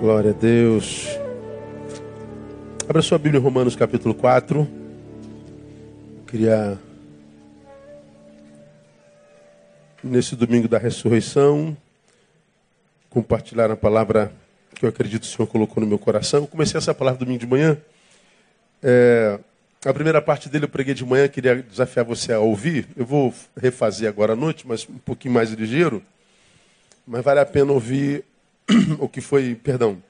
Glória a Deus. Abra sua Bíblia em Romanos capítulo 4. Eu queria, nesse domingo da ressurreição, compartilhar a palavra que eu acredito que o Senhor colocou no meu coração. Eu comecei essa palavra domingo de manhã. É, a primeira parte dele eu preguei de manhã, queria desafiar você a ouvir. Eu vou refazer agora à noite, mas um pouquinho mais ligeiro. Mas vale a pena ouvir o que foi, perdão,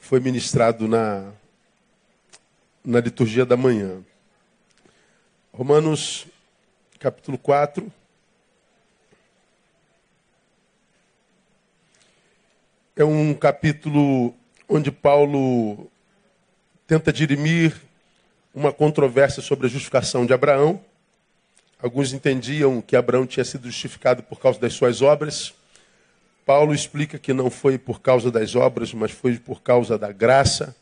foi ministrado na, na liturgia da manhã. Romanos capítulo 4. É um capítulo onde Paulo tenta dirimir uma controvérsia sobre a justificação de Abraão. Alguns entendiam que Abraão tinha sido justificado por causa das suas obras. Paulo explica que não foi por causa das obras, mas foi por causa da graça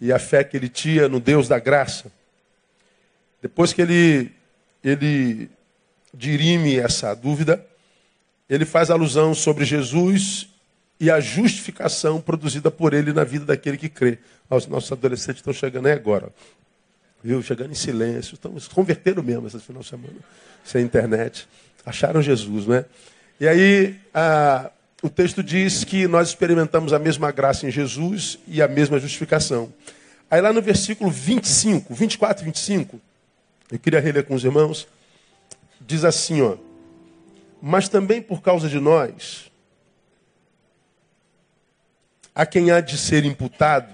e a fé que ele tinha no Deus da graça. Depois que ele, ele dirime essa dúvida, ele faz alusão sobre Jesus e a justificação produzida por ele na vida daquele que crê. Os nossos adolescentes estão chegando aí agora. Viu? Chegando em silêncio. Estão se converteram mesmo esse final de semana, sem internet. Acharam Jesus, né? E aí, o texto diz que nós experimentamos a mesma graça em Jesus e a mesma justificação. Aí lá no versículo 25, 24 e 25, eu queria reler com os irmãos, diz assim, ó. Mas também por causa de nós, a quem há de ser imputado,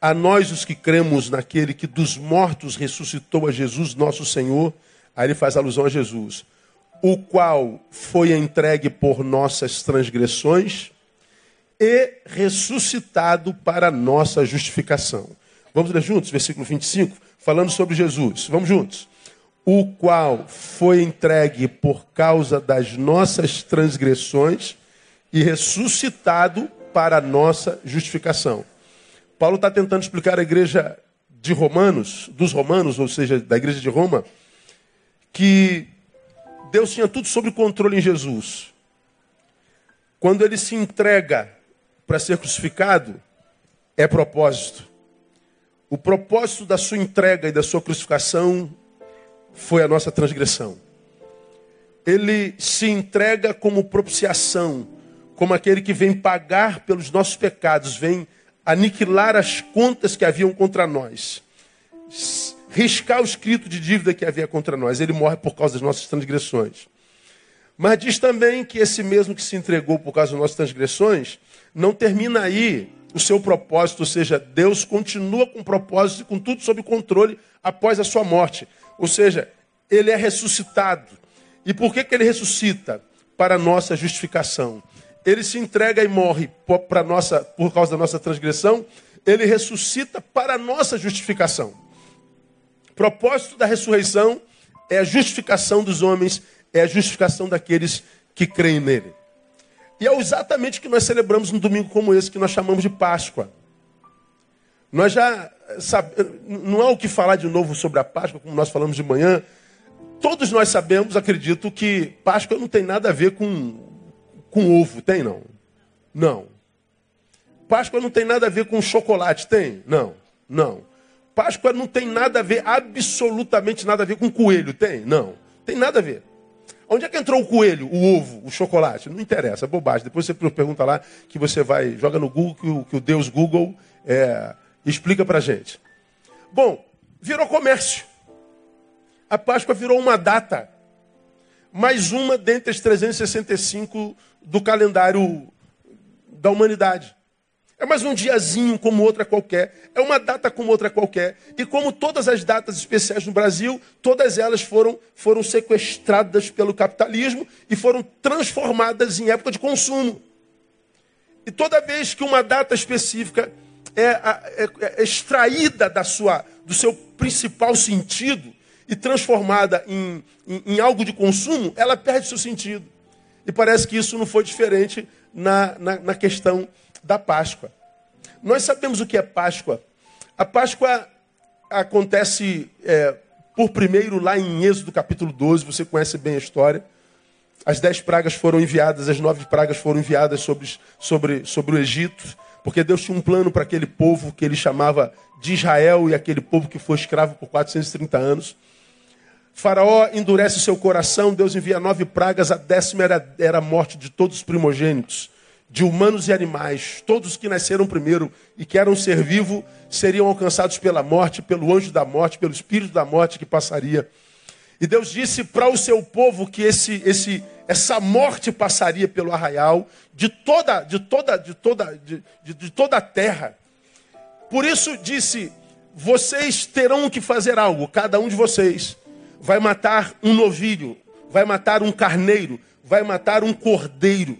a nós os que cremos naquele que dos mortos ressuscitou a Jesus, nosso Senhor, aí ele faz alusão a Jesus o qual foi entregue por nossas transgressões e ressuscitado para nossa justificação. Vamos ler juntos, versículo 25, falando sobre Jesus. Vamos juntos. O qual foi entregue por causa das nossas transgressões e ressuscitado para nossa justificação. Paulo está tentando explicar à igreja de Romanos, dos Romanos, ou seja, da igreja de Roma, que Deus tinha tudo sob controle em Jesus. Quando ele se entrega para ser crucificado, é propósito. O propósito da sua entrega e da sua crucificação foi a nossa transgressão. Ele se entrega como propiciação, como aquele que vem pagar pelos nossos pecados, vem aniquilar as contas que haviam contra nós riscar o escrito de dívida que havia contra nós. Ele morre por causa das nossas transgressões. Mas diz também que esse mesmo que se entregou por causa das nossas transgressões, não termina aí o seu propósito, ou seja, Deus continua com propósito e com tudo sob controle após a sua morte. Ou seja, ele é ressuscitado. E por que, que ele ressuscita? Para nossa justificação. Ele se entrega e morre para nossa, por causa da nossa transgressão, ele ressuscita para nossa justificação. Propósito da ressurreição é a justificação dos homens, é a justificação daqueles que creem nele. E é exatamente o que nós celebramos num domingo como esse, que nós chamamos de Páscoa. Nós já sabemos, não há o que falar de novo sobre a Páscoa, como nós falamos de manhã. Todos nós sabemos, acredito, que Páscoa não tem nada a ver com, com ovo, tem não? Não. Páscoa não tem nada a ver com chocolate, tem? Não, não. Páscoa não tem nada a ver, absolutamente nada a ver com coelho. Tem? Não. Tem nada a ver. Onde é que entrou o coelho, o ovo, o chocolate? Não interessa, é bobagem. Depois você pergunta lá que você vai, joga no Google, que o, que o Deus Google é, explica pra gente. Bom, virou comércio. A Páscoa virou uma data. Mais uma dentre as 365 do calendário da humanidade. É mais um diazinho como outra qualquer. É uma data como outra qualquer. E como todas as datas especiais no Brasil, todas elas foram, foram sequestradas pelo capitalismo e foram transformadas em época de consumo. E toda vez que uma data específica é, é, é extraída da sua, do seu principal sentido e transformada em, em, em algo de consumo, ela perde seu sentido. E parece que isso não foi diferente na, na, na questão da Páscoa. Nós sabemos o que é Páscoa. A Páscoa acontece é, por primeiro lá em Êxodo capítulo 12, você conhece bem a história. as dez pragas foram enviadas, as nove pragas foram enviadas sobre, sobre, sobre o Egito, porque Deus tinha um plano para aquele povo que ele chamava de Israel e aquele povo que foi escravo por 430 anos. Faraó endurece seu coração, Deus envia nove pragas, a décima era, era a morte de todos os primogênitos, de humanos e animais. Todos que nasceram primeiro e que eram ser vivo seriam alcançados pela morte, pelo anjo da morte, pelo espírito da morte que passaria. E Deus disse para o seu povo que esse, esse, essa morte passaria pelo arraial de toda, de toda, de toda, de, de, de toda a terra. Por isso disse: vocês terão que fazer algo, cada um de vocês vai matar um novilho, vai matar um carneiro, vai matar um cordeiro.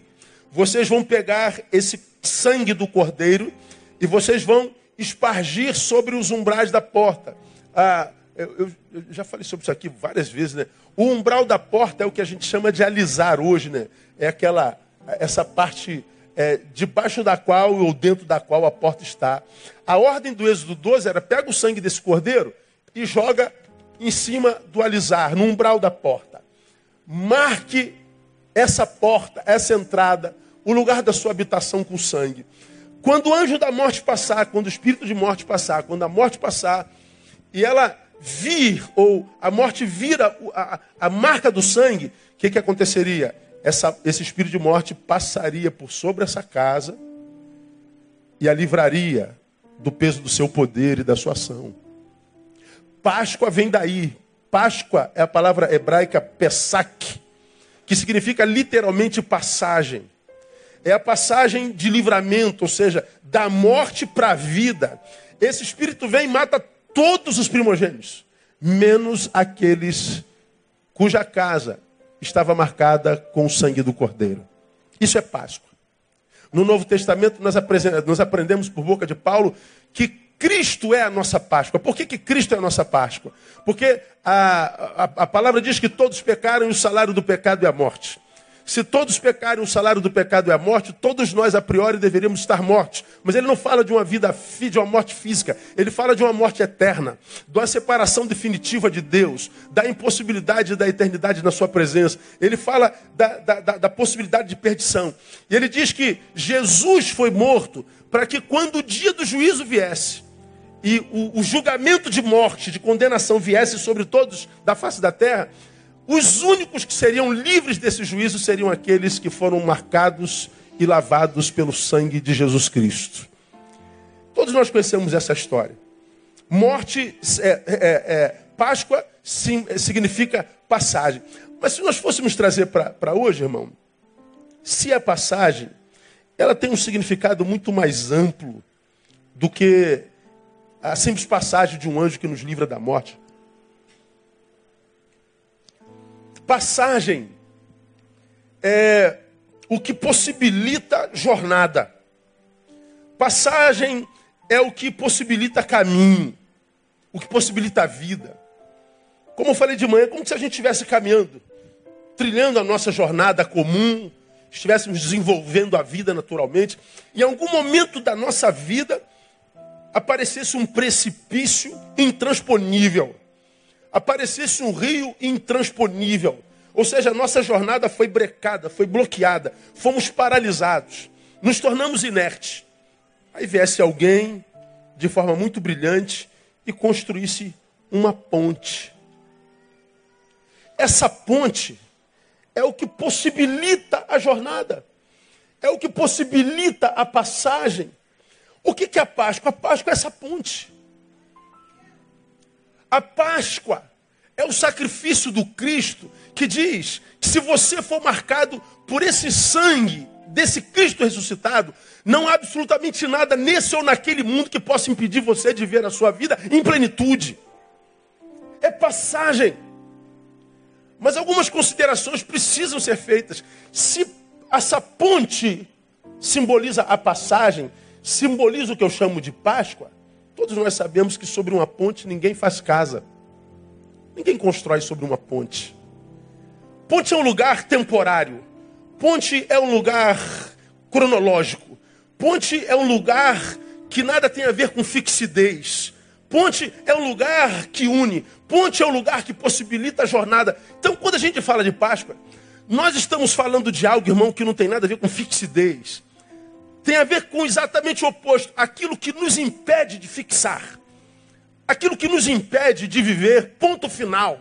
Vocês vão pegar esse sangue do cordeiro e vocês vão espargir sobre os umbrais da porta. Ah, eu, eu, eu, já falei sobre isso aqui várias vezes, né? O umbral da porta é o que a gente chama de alisar hoje, né? É aquela, essa parte é, debaixo da qual ou dentro da qual a porta está. A ordem do Êxodo 12 era: pega o sangue desse cordeiro e joga em cima do alizar, no umbral da porta. Marque essa porta, essa entrada, o lugar da sua habitação com sangue. Quando o anjo da morte passar, quando o espírito de morte passar, quando a morte passar, e ela vir, ou a morte vira a, a marca do sangue, o que, que aconteceria? Essa, esse espírito de morte passaria por sobre essa casa e a livraria do peso do seu poder e da sua ação. Páscoa vem daí. Páscoa é a palavra hebraica Pesach, que significa literalmente passagem. É a passagem de livramento, ou seja, da morte para a vida. Esse espírito vem e mata todos os primogênitos, menos aqueles cuja casa estava marcada com o sangue do cordeiro. Isso é Páscoa. No Novo Testamento, nós aprendemos por boca de Paulo que Cristo é a nossa Páscoa. Por que, que Cristo é a nossa Páscoa? Porque a, a, a palavra diz que todos pecaram e o salário do pecado é a morte. Se todos pecarem, o salário do pecado é a morte, todos nós, a priori, deveríamos estar mortos. Mas ele não fala de uma vida, de uma morte física, ele fala de uma morte eterna, de uma separação definitiva de Deus, da impossibilidade da eternidade na sua presença. Ele fala da, da, da, da possibilidade de perdição. E ele diz que Jesus foi morto para que quando o dia do juízo viesse, e o, o julgamento de morte, de condenação viesse sobre todos da face da terra, os únicos que seriam livres desse juízo seriam aqueles que foram marcados e lavados pelo sangue de Jesus Cristo. Todos nós conhecemos essa história. Morte, é, é, é, Páscoa sim, significa passagem. Mas se nós fôssemos trazer para hoje, irmão, se a passagem, ela tem um significado muito mais amplo do que a simples passagem de um anjo que nos livra da morte. Passagem é o que possibilita jornada. Passagem é o que possibilita caminho, o que possibilita vida. Como eu falei de manhã, como se a gente estivesse caminhando, trilhando a nossa jornada comum, estivéssemos desenvolvendo a vida naturalmente. Em algum momento da nossa vida, aparecesse um precipício intransponível, aparecesse um rio intransponível. Ou seja, a nossa jornada foi brecada, foi bloqueada, fomos paralisados, nos tornamos inertes. Aí viesse alguém de forma muito brilhante e construísse uma ponte. Essa ponte é o que possibilita a jornada, é o que possibilita a passagem o que é a Páscoa? A Páscoa é essa ponte. A Páscoa é o sacrifício do Cristo que diz que se você for marcado por esse sangue desse Cristo ressuscitado, não há absolutamente nada nesse ou naquele mundo que possa impedir você de ver a sua vida em plenitude. É passagem. Mas algumas considerações precisam ser feitas. Se essa ponte simboliza a passagem, simboliza o que eu chamo de Páscoa, todos nós sabemos que sobre uma ponte ninguém faz casa. Ninguém constrói sobre uma ponte. Ponte é um lugar temporário. Ponte é um lugar cronológico. Ponte é um lugar que nada tem a ver com fixidez. Ponte é um lugar que une. Ponte é um lugar que possibilita a jornada. Então, quando a gente fala de Páscoa, Nós estamos falando de algo, irmão, que não tem nada a ver com fixidez. Tem a ver com exatamente o oposto. Aquilo que nos impede de fixar. Aquilo que nos impede de viver, ponto final.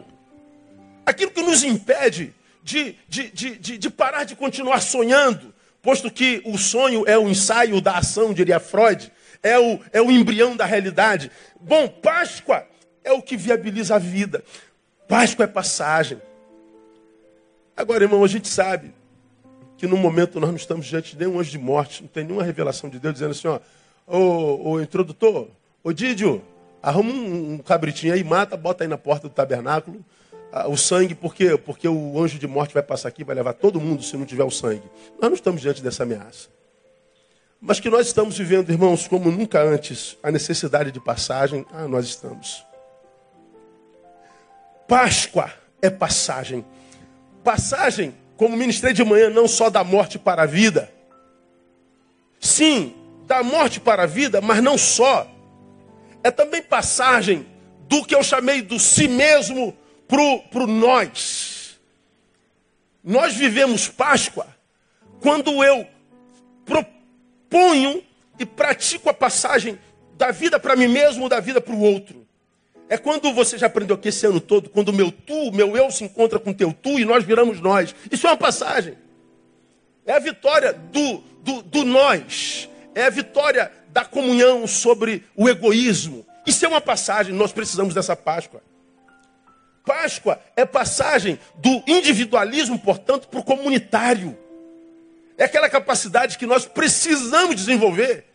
Aquilo que nos impede de, de, de, de, de parar de continuar sonhando, posto que o sonho é o ensaio da ação, diria Freud, é o, é o embrião da realidade. Bom, Páscoa é o que viabiliza a vida. Páscoa é passagem. Agora, irmão, a gente sabe que no momento nós não estamos diante de nenhum anjo de morte, não tem nenhuma revelação de Deus dizendo assim, ó, ô, ô introdutor, ô Didio, arruma um, um cabritinho aí, mata, bota aí na porta do tabernáculo, o sangue, por quê? Porque o anjo de morte vai passar aqui, vai levar todo mundo se não tiver o sangue. Nós não estamos diante dessa ameaça. Mas que nós estamos vivendo, irmãos, como nunca antes, a necessidade de passagem, ah, nós estamos. Páscoa é passagem. Passagem, como ministrei de manhã, não só da morte para a vida. Sim, da morte para a vida, mas não só. É também passagem do que eu chamei do si mesmo para o nós. Nós vivemos Páscoa quando eu proponho e pratico a passagem da vida para mim mesmo, da vida para o outro. É quando você já aprendeu aqui esse ano todo, quando o meu tu, meu eu se encontra com o teu tu e nós viramos nós. Isso é uma passagem. É a vitória do, do, do nós. É a vitória da comunhão sobre o egoísmo. Isso é uma passagem, nós precisamos dessa Páscoa. Páscoa é passagem do individualismo, portanto, para o comunitário. É aquela capacidade que nós precisamos desenvolver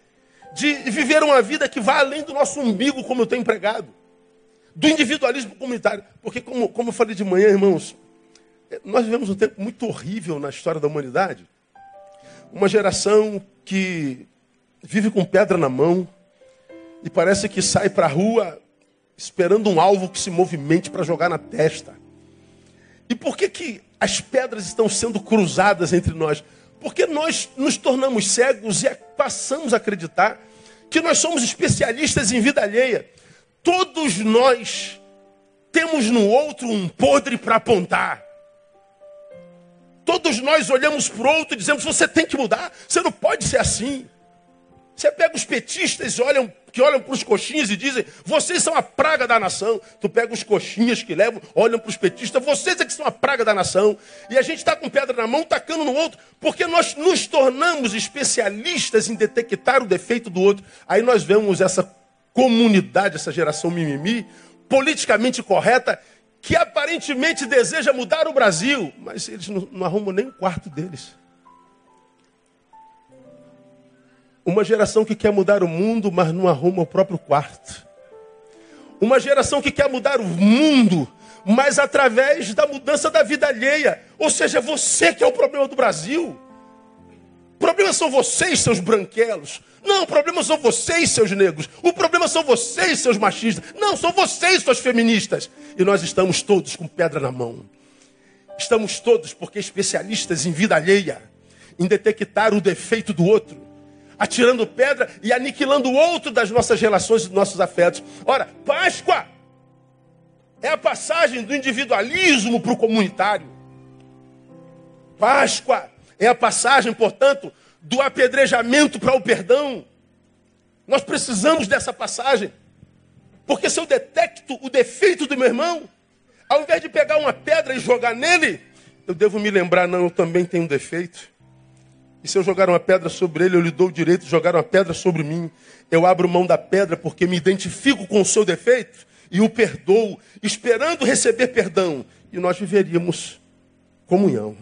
de viver uma vida que vá além do nosso umbigo, como eu tenho empregado. Do individualismo comunitário. Porque, como, como eu falei de manhã, irmãos, nós vivemos um tempo muito horrível na história da humanidade. Uma geração que vive com pedra na mão e parece que sai para a rua esperando um alvo que se movimente para jogar na testa. E por que, que as pedras estão sendo cruzadas entre nós? Porque nós nos tornamos cegos e passamos a acreditar que nós somos especialistas em vida alheia. Todos nós temos no outro um podre para apontar. Todos nós olhamos para o outro e dizemos: você tem que mudar, você não pode ser assim. Você pega os petistas olham, que olham para os coxinhas e dizem, vocês são a praga da nação. Tu pega os coxinhas que levam, olham para os petistas, vocês é que são a praga da nação. E a gente está com pedra na mão, tacando no outro, porque nós nos tornamos especialistas em detectar o defeito do outro. Aí nós vemos essa comunidade, essa geração mimimi, politicamente correta, que aparentemente deseja mudar o Brasil, mas eles não, não arrumam nem o quarto deles. Uma geração que quer mudar o mundo, mas não arruma o próprio quarto. Uma geração que quer mudar o mundo, mas através da mudança da vida alheia. Ou seja, você que é o problema do Brasil. O problema são vocês, seus branquelos. Não, o problema são vocês, seus negros. O problema são vocês, seus machistas. Não, são vocês, suas feministas. E nós estamos todos com pedra na mão. Estamos todos porque especialistas em vida alheia, em detectar o defeito do outro atirando pedra e aniquilando o outro das nossas relações e dos nossos afetos. Ora, Páscoa é a passagem do individualismo para o comunitário. Páscoa é a passagem, portanto, do apedrejamento para o perdão. Nós precisamos dessa passagem. Porque se eu detecto o defeito do meu irmão, ao invés de pegar uma pedra e jogar nele, eu devo me lembrar, não, eu também tenho um defeito. E se eu jogar uma pedra sobre ele, eu lhe dou o direito de jogar uma pedra sobre mim. Eu abro mão da pedra porque me identifico com o seu defeito e o perdoo, esperando receber perdão. E nós viveríamos comunhão.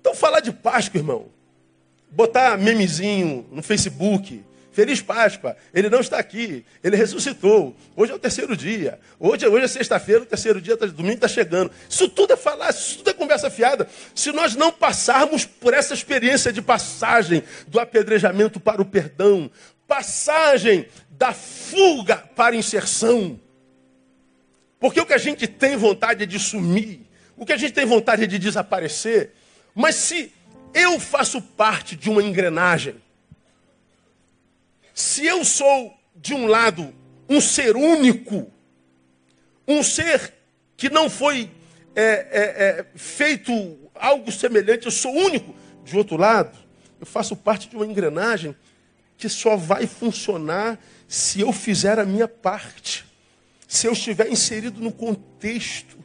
Então, falar de Páscoa, irmão, botar memezinho no Facebook, Feliz Páscoa. Ele não está aqui. Ele ressuscitou. Hoje é o terceiro dia. Hoje, hoje é sexta-feira, o terceiro dia, tá, domingo está chegando. Isso tudo é falar, isso tudo é conversa fiada. Se nós não passarmos por essa experiência de passagem do apedrejamento para o perdão, passagem da fuga para a inserção. Porque o que a gente tem vontade é de sumir. O que a gente tem vontade é de desaparecer. Mas se eu faço parte de uma engrenagem, se eu sou, de um lado, um ser único, um ser que não foi é, é, é, feito algo semelhante, eu sou único. De outro lado, eu faço parte de uma engrenagem que só vai funcionar se eu fizer a minha parte, se eu estiver inserido no contexto.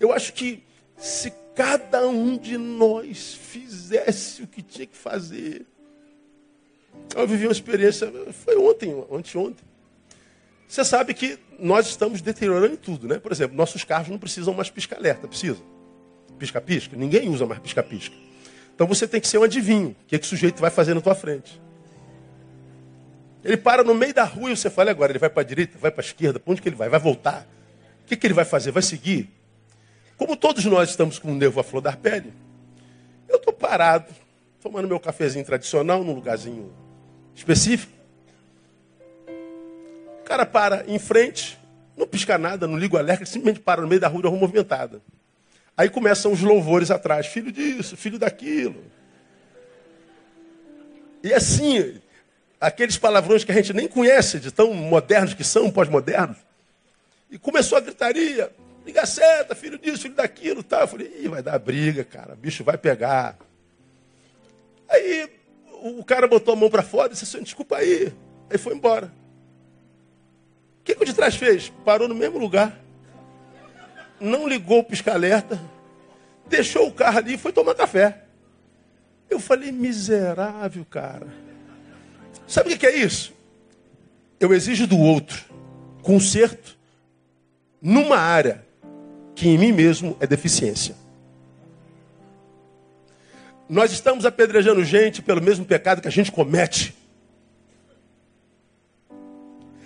Eu acho que se cada um de nós fizesse o que tinha que fazer. Eu vivi uma experiência, foi ontem, anteontem. Você sabe que nós estamos deteriorando tudo, né? Por exemplo, nossos carros não precisam mais pisca-alerta, precisa? Pisca-pisca? Ninguém usa mais pisca-pisca. Então você tem que ser um adivinho. O que, é que o sujeito vai fazer na tua frente? Ele para no meio da rua e você fala agora, ele vai para a direita, vai para a esquerda, para onde que ele vai? Vai voltar? O que, que ele vai fazer? Vai seguir? Como todos nós estamos com o nervo à flor da pele, eu estou parado, tomando meu cafezinho tradicional num lugarzinho específico. O cara para em frente, não pisca nada, não liga o alerta, simplesmente para no meio da rua, da rua movimentada. Aí começam os louvores atrás, filho disso, filho daquilo. E assim, aqueles palavrões que a gente nem conhece, de tão modernos que são, pós-modernos. E começou a gritaria, liga seta, filho disso, filho daquilo, tal. Eu falei, Ih, vai dar briga, cara, bicho vai pegar. Aí o cara botou a mão para fora e disse assim, desculpa aí. Aí foi embora. O que, que o de trás fez? Parou no mesmo lugar. Não ligou o pisca-alerta. Deixou o carro ali e foi tomar café. Eu falei, miserável, cara. Sabe o que é isso? Eu exijo do outro conserto numa área que em mim mesmo é deficiência. Nós estamos apedrejando gente pelo mesmo pecado que a gente comete.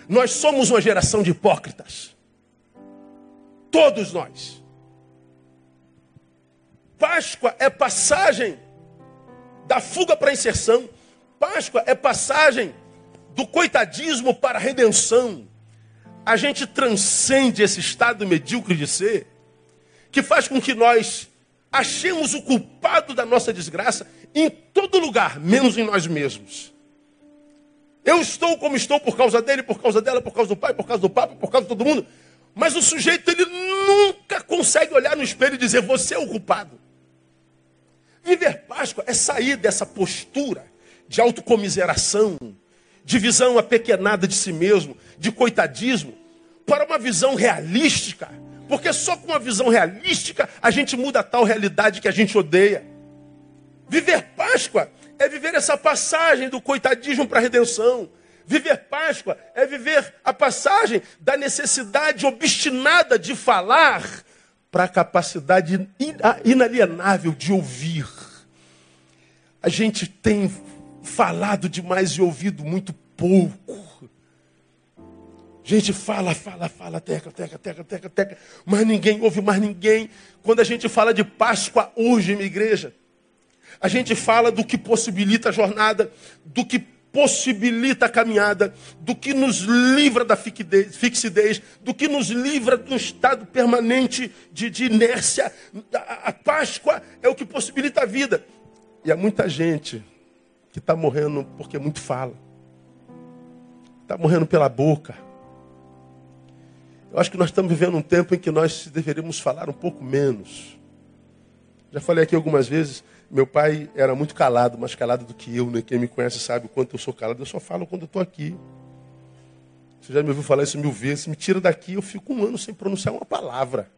Nós somos uma geração de hipócritas. Todos nós. Páscoa é passagem da fuga para a inserção. Páscoa é passagem do coitadismo para a redenção. A gente transcende esse estado medíocre de ser, que faz com que nós achemos o culpado da nossa desgraça em todo lugar, menos em nós mesmos. Eu estou como estou por causa dele, por causa dela, por causa do pai, por causa do papo, por causa de todo mundo. Mas o sujeito ele nunca consegue olhar no espelho e dizer: Você é o culpado. Viver Páscoa é sair dessa postura de autocomiseração, de visão apequenada de si mesmo, de coitadismo, para uma visão realística. Porque só com uma visão realística a gente muda a tal realidade que a gente odeia. Viver Páscoa é viver essa passagem do coitadismo para a redenção. Viver Páscoa é viver a passagem da necessidade obstinada de falar para a capacidade inalienável de ouvir. A gente tem falado demais e ouvido muito pouco. Gente fala, fala, fala, teca, teca, teca, teca, teca, mas ninguém ouve mais ninguém. Quando a gente fala de Páscoa hoje, minha igreja, a gente fala do que possibilita a jornada, do que possibilita a caminhada, do que nos livra da fixidez, do que nos livra do estado permanente de, de inércia. A, a Páscoa é o que possibilita a vida. E há muita gente que está morrendo porque muito fala. Está morrendo pela boca. Eu acho que nós estamos vivendo um tempo em que nós deveríamos falar um pouco menos. Já falei aqui algumas vezes, meu pai era muito calado, mais calado do que eu, né? Quem me conhece sabe o quanto eu sou calado, eu só falo quando eu estou aqui. Você já me ouviu falar isso mil vezes, me tira daqui, eu fico um ano sem pronunciar uma palavra.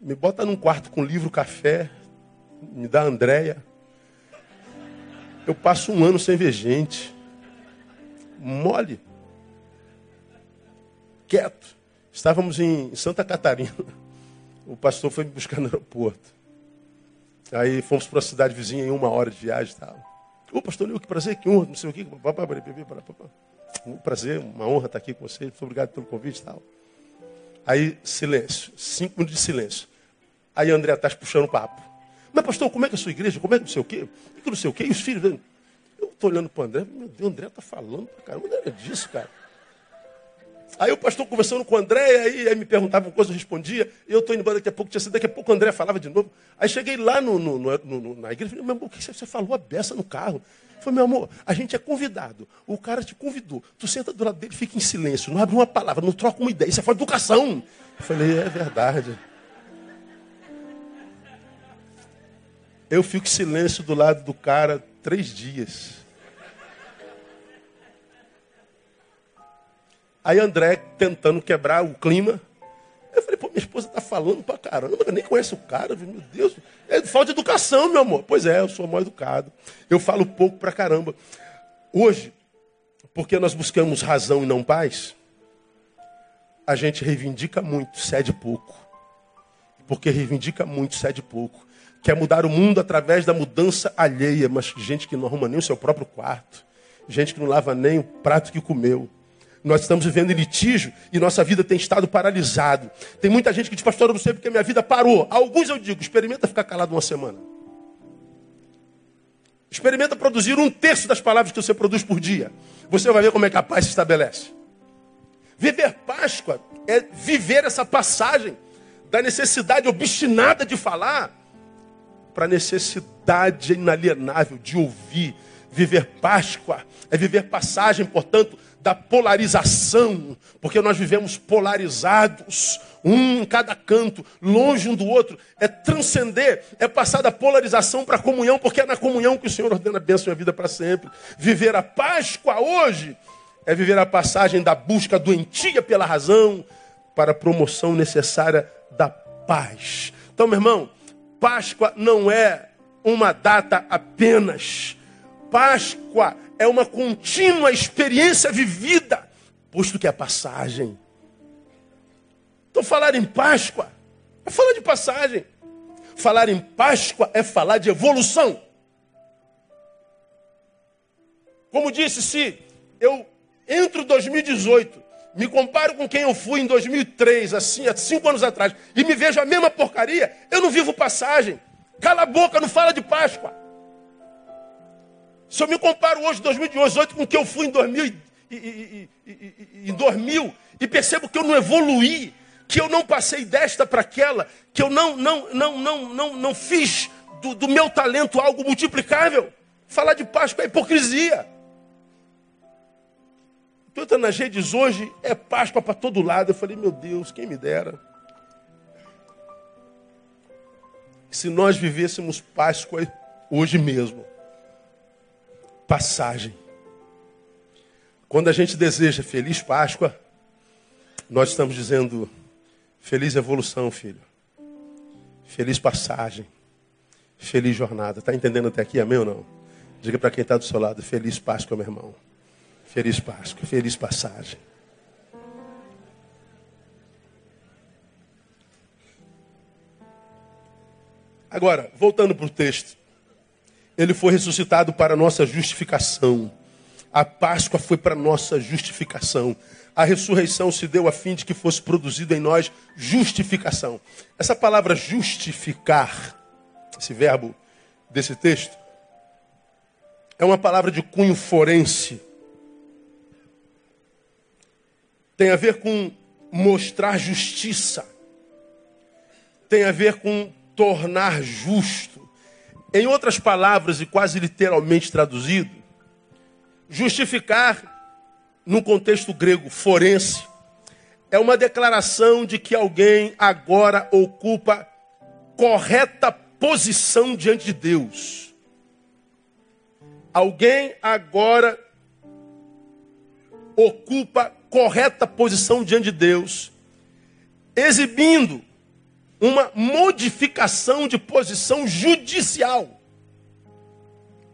Me bota num quarto com livro, café, me dá Andréia. Eu passo um ano sem ver gente. Mole. Quieto. Estávamos em Santa Catarina. O pastor foi me buscar no aeroporto. Aí fomos para a cidade vizinha em uma hora de viagem tal. Ô, pastor Leo, que prazer, que honra, não sei o que. Um prazer, uma honra estar aqui com você. Muito obrigado pelo convite tal. Aí, silêncio. Cinco minutos de silêncio. Aí André está puxando o papo. Mas, pastor, como é que é a sua igreja? Como é que não sei o quê? Que não sei o quê? E os filhos? Eu estou olhando para o André, meu Deus, o André está falando para caramba, não era disso, cara. Aí o pastor conversando com o André, aí, aí me perguntava uma coisa, eu respondia. Eu estou indo embora daqui a pouco, tinha sido, daqui a pouco o André falava de novo. Aí cheguei lá no, no, no, na igreja e falei, meu amor, o que você falou a beça no carro? Foi meu amor, a gente é convidado. O cara te convidou. Tu senta do lado dele, fica em silêncio, não abre uma palavra, não troca uma ideia. Isso é fora educação. Eu falei, é verdade. Eu fico em silêncio do lado do cara três dias. Aí André tentando quebrar o clima. Eu falei, pô, minha esposa tá falando pra caramba, eu nem conheço o cara, meu Deus. É falta de educação, meu amor. Pois é, eu sou mal educado. Eu falo pouco pra caramba. Hoje, porque nós buscamos razão e não paz, a gente reivindica muito, cede pouco. Porque reivindica muito, cede pouco. Quer mudar o mundo através da mudança alheia, mas gente que não arruma nem o seu próprio quarto. Gente que não lava nem o prato que comeu. Nós estamos vivendo em litígio e nossa vida tem estado paralisado. Tem muita gente que diz, pastor, eu não sei porque minha vida parou. alguns eu digo, experimenta ficar calado uma semana. Experimenta produzir um terço das palavras que você produz por dia. Você vai ver como é que a paz se estabelece. Viver Páscoa é viver essa passagem da necessidade obstinada de falar para a necessidade inalienável de ouvir. Viver Páscoa é viver passagem, portanto, da polarização, porque nós vivemos polarizados, um em cada canto, longe um do outro. É transcender, é passar da polarização para a comunhão, porque é na comunhão que o Senhor ordena a bênção e a vida para sempre. Viver a Páscoa hoje é viver a passagem da busca doentia pela razão para a promoção necessária da paz. Então, meu irmão, Páscoa não é uma data apenas. Páscoa é uma contínua experiência vivida, posto que é passagem. Então, falar em Páscoa é falar de passagem. Falar em Páscoa é falar de evolução. Como disse, se eu entro 2018, me comparo com quem eu fui em 2003, assim, há cinco anos atrás, e me vejo a mesma porcaria, eu não vivo passagem. Cala a boca, não fala de Páscoa. Se eu me comparo hoje, 2018, com o que eu fui em 2000, e, e, e, em 2000 e percebo que eu não evoluí, que eu não passei desta para aquela, que eu não, não, não, não, não, não fiz do, do meu talento algo multiplicável. Falar de Páscoa é hipocrisia. Tu entra nas redes hoje, é Páscoa para todo lado. Eu falei, meu Deus, quem me dera. Se nós vivêssemos Páscoa hoje mesmo. Passagem. Quando a gente deseja feliz Páscoa, nós estamos dizendo feliz evolução, filho. Feliz passagem. Feliz jornada. Está entendendo até aqui, amém ou não? Diga para quem está do seu lado, feliz Páscoa, meu irmão. Feliz Páscoa, feliz passagem. Agora, voltando para o texto. Ele foi ressuscitado para nossa justificação. A Páscoa foi para nossa justificação. A ressurreição se deu a fim de que fosse produzido em nós justificação. Essa palavra justificar, esse verbo desse texto, é uma palavra de cunho forense tem a ver com mostrar justiça, tem a ver com tornar justo. Em outras palavras, e quase literalmente traduzido, justificar, no contexto grego forense, é uma declaração de que alguém agora ocupa correta posição diante de Deus. Alguém agora ocupa correta posição diante de Deus, exibindo uma modificação de posição judicial.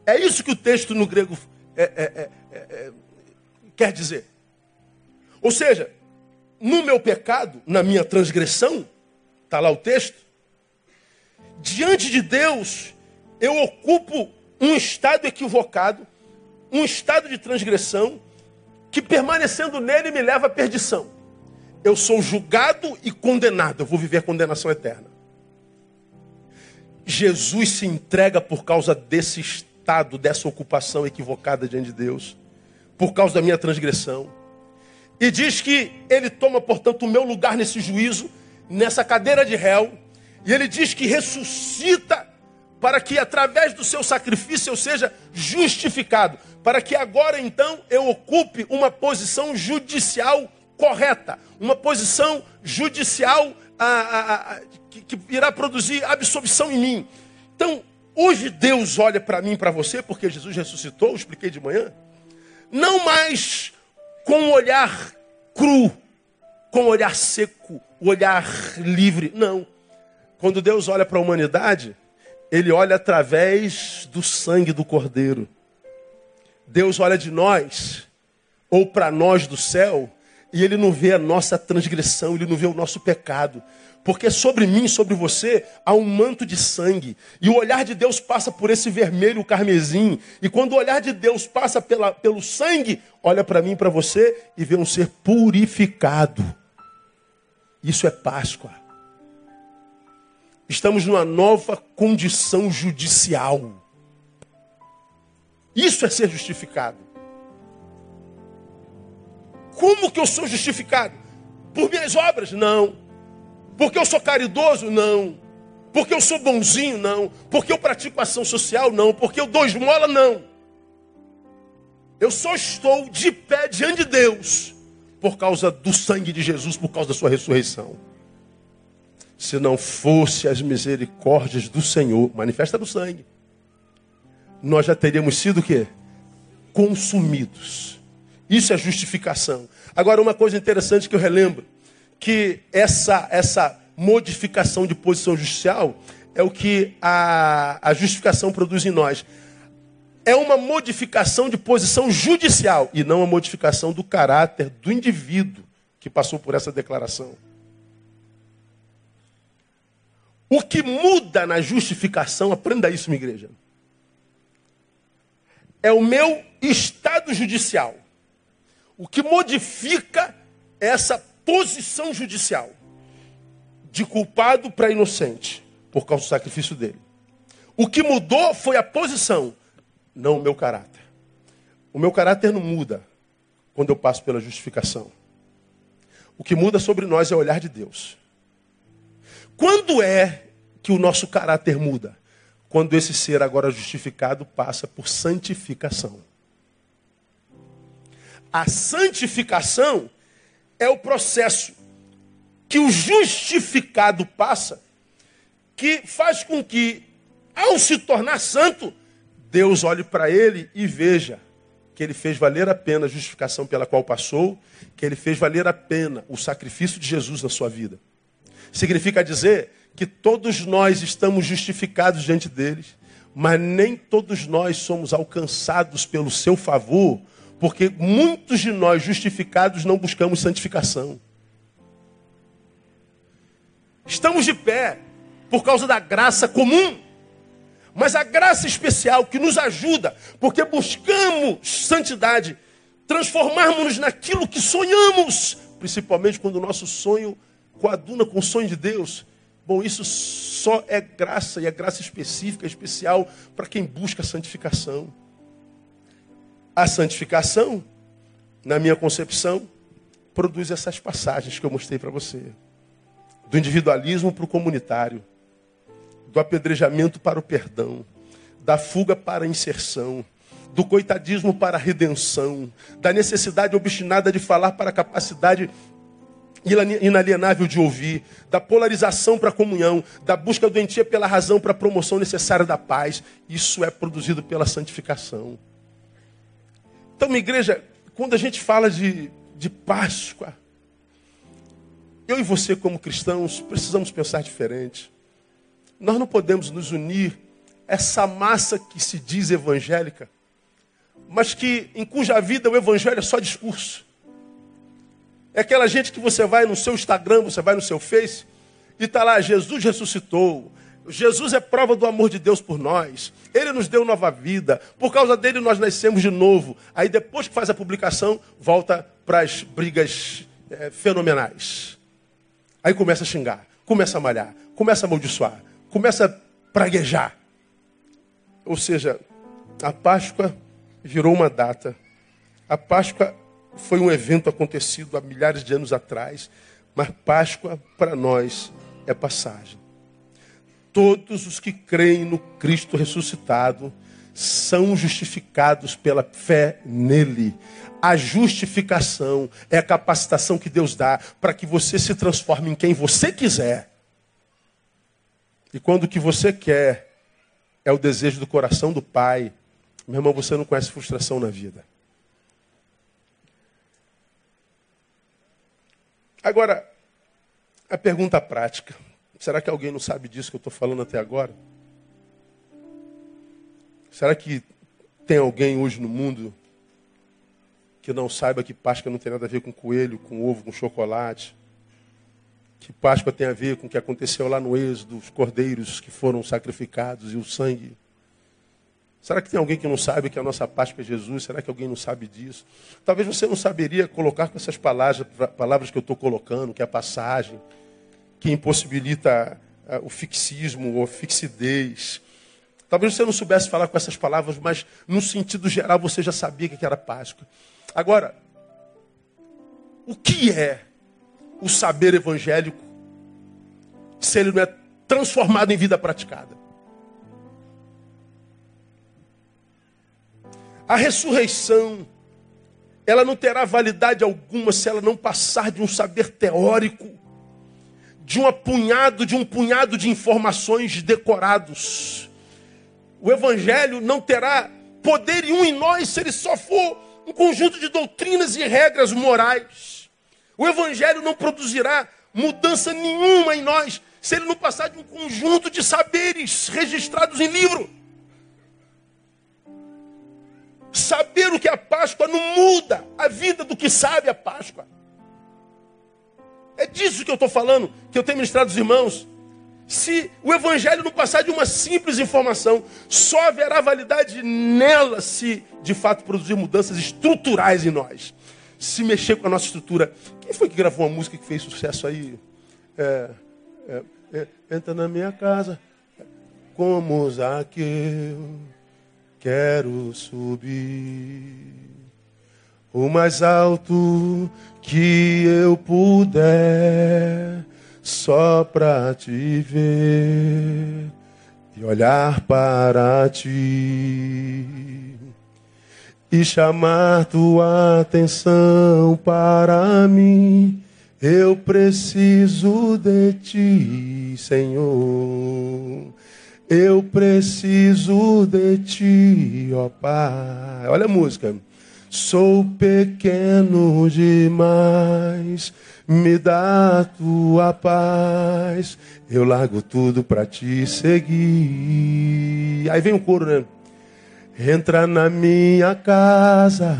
É isso que o texto no grego é, é, é, é, é quer dizer. Ou seja, no meu pecado, na minha transgressão, está lá o texto, diante de Deus, eu ocupo um estado equivocado, um estado de transgressão, que permanecendo nele me leva à perdição. Eu sou julgado e condenado, eu vou viver condenação eterna. Jesus se entrega por causa desse estado, dessa ocupação equivocada diante de Deus, por causa da minha transgressão. E diz que ele toma, portanto, o meu lugar nesse juízo, nessa cadeira de réu, e ele diz que ressuscita para que através do seu sacrifício eu seja justificado, para que agora então eu ocupe uma posição judicial correta, uma posição judicial a, a, a, que, que irá produzir absolvição em mim. Então, Hoje Deus olha para mim e para você, porque Jesus ressuscitou, expliquei de manhã, não mais com um olhar cru, com um olhar seco, o um olhar livre. Não. Quando Deus olha para a humanidade, Ele olha através do sangue do Cordeiro. Deus olha de nós, ou para nós do céu, e Ele não vê a nossa transgressão, Ele não vê o nosso pecado. Porque sobre mim, sobre você, há um manto de sangue. E o olhar de Deus passa por esse vermelho carmesim. E quando o olhar de Deus passa pela, pelo sangue, olha para mim para você e vê um ser purificado. Isso é Páscoa. Estamos numa nova condição judicial. Isso é ser justificado. Como que eu sou justificado? Por minhas obras? Não. Porque eu sou caridoso? Não. Porque eu sou bonzinho? Não. Porque eu pratico ação social? Não. Porque eu dou esmola? Não. Eu só estou de pé diante de Deus por causa do sangue de Jesus, por causa da sua ressurreição. Se não fosse as misericórdias do Senhor, manifesta no sangue, nós já teríamos sido o quê? Consumidos. Isso é justificação. Agora, uma coisa interessante que eu relembro que essa, essa modificação de posição judicial é o que a, a justificação produz em nós. É uma modificação de posição judicial e não uma modificação do caráter do indivíduo que passou por essa declaração. O que muda na justificação, aprenda isso, minha igreja, é o meu estado judicial. O que modifica essa posição judicial de culpado para inocente por causa do sacrifício dele. O que mudou foi a posição, não o meu caráter. O meu caráter não muda quando eu passo pela justificação. O que muda sobre nós é o olhar de Deus. Quando é que o nosso caráter muda? Quando esse ser agora justificado passa por santificação. A santificação é o processo que o justificado passa, que faz com que, ao se tornar santo, Deus olhe para ele e veja que ele fez valer a pena a justificação pela qual passou, que ele fez valer a pena o sacrifício de Jesus na sua vida. Significa dizer que todos nós estamos justificados diante deles, mas nem todos nós somos alcançados pelo seu favor porque muitos de nós justificados não buscamos santificação. Estamos de pé por causa da graça comum. Mas a graça especial que nos ajuda, porque buscamos santidade, transformarmos-nos naquilo que sonhamos, principalmente quando o nosso sonho coaduna com o sonho de Deus. Bom, isso só é graça, e é graça específica, especial, para quem busca santificação. A santificação, na minha concepção, produz essas passagens que eu mostrei para você. Do individualismo para o comunitário, do apedrejamento para o perdão, da fuga para a inserção, do coitadismo para a redenção, da necessidade obstinada de falar para a capacidade inalienável de ouvir, da polarização para a comunhão, da busca doentia pela razão para a promoção necessária da paz. Isso é produzido pela santificação. Então, minha igreja, quando a gente fala de, de Páscoa, eu e você, como cristãos, precisamos pensar diferente. Nós não podemos nos unir essa massa que se diz evangélica, mas que em cuja vida o evangelho é só discurso. É aquela gente que você vai no seu Instagram, você vai no seu Face e está lá, Jesus ressuscitou, Jesus é prova do amor de Deus por nós. Ele nos deu nova vida. Por causa dele nós nascemos de novo. Aí depois que faz a publicação, volta para as brigas é, fenomenais. Aí começa a xingar, começa a malhar, começa a amaldiçoar, começa a praguejar. Ou seja, a Páscoa virou uma data. A Páscoa foi um evento acontecido há milhares de anos atrás. Mas Páscoa para nós é passagem. Todos os que creem no Cristo ressuscitado são justificados pela fé nele. A justificação é a capacitação que Deus dá para que você se transforme em quem você quiser. E quando o que você quer é o desejo do coração do Pai. Meu irmão, você não conhece frustração na vida. Agora, a pergunta prática: será que alguém não sabe disso que eu estou falando até agora? Será que tem alguém hoje no mundo que não saiba que Páscoa não tem nada a ver com coelho, com ovo, com chocolate? Que Páscoa tem a ver com o que aconteceu lá no Êxodo, os cordeiros que foram sacrificados e o sangue. Será que tem alguém que não sabe que a nossa Páscoa é Jesus? Será que alguém não sabe disso? Talvez você não saberia colocar com essas palavras, palavras que eu estou colocando, que é a passagem, que impossibilita uh, o fixismo ou fixidez. Talvez você não soubesse falar com essas palavras, mas no sentido geral você já sabia que era Páscoa. Agora, o que é o saber evangélico se ele não é transformado em vida praticada? A ressurreição, ela não terá validade alguma se ela não passar de um saber teórico, de um apunhado, de um punhado de informações decorados. O evangelho não terá poder nenhum em nós se ele só for um conjunto de doutrinas e regras morais. O evangelho não produzirá mudança nenhuma em nós se ele não passar de um conjunto de saberes registrados em livro. Saber o que é a Páscoa não muda a vida do que sabe a Páscoa. É disso que eu estou falando, que eu tenho ministrado aos irmãos. Se o Evangelho não passar de uma simples informação, só haverá validade nela se de fato produzir mudanças estruturais em nós. Se mexer com a nossa estrutura. Quem foi que gravou uma música que fez sucesso aí? É, é, é, entra na minha casa, como Zaqueu. Quero subir o mais alto que eu puder, só para te ver e olhar para ti e chamar tua atenção para mim. Eu preciso de ti, Senhor. Eu preciso de ti, ó Pai. Olha a música. Sou pequeno demais, me dá a tua paz. Eu largo tudo para te seguir. Aí vem o coro, né? Entra na minha casa,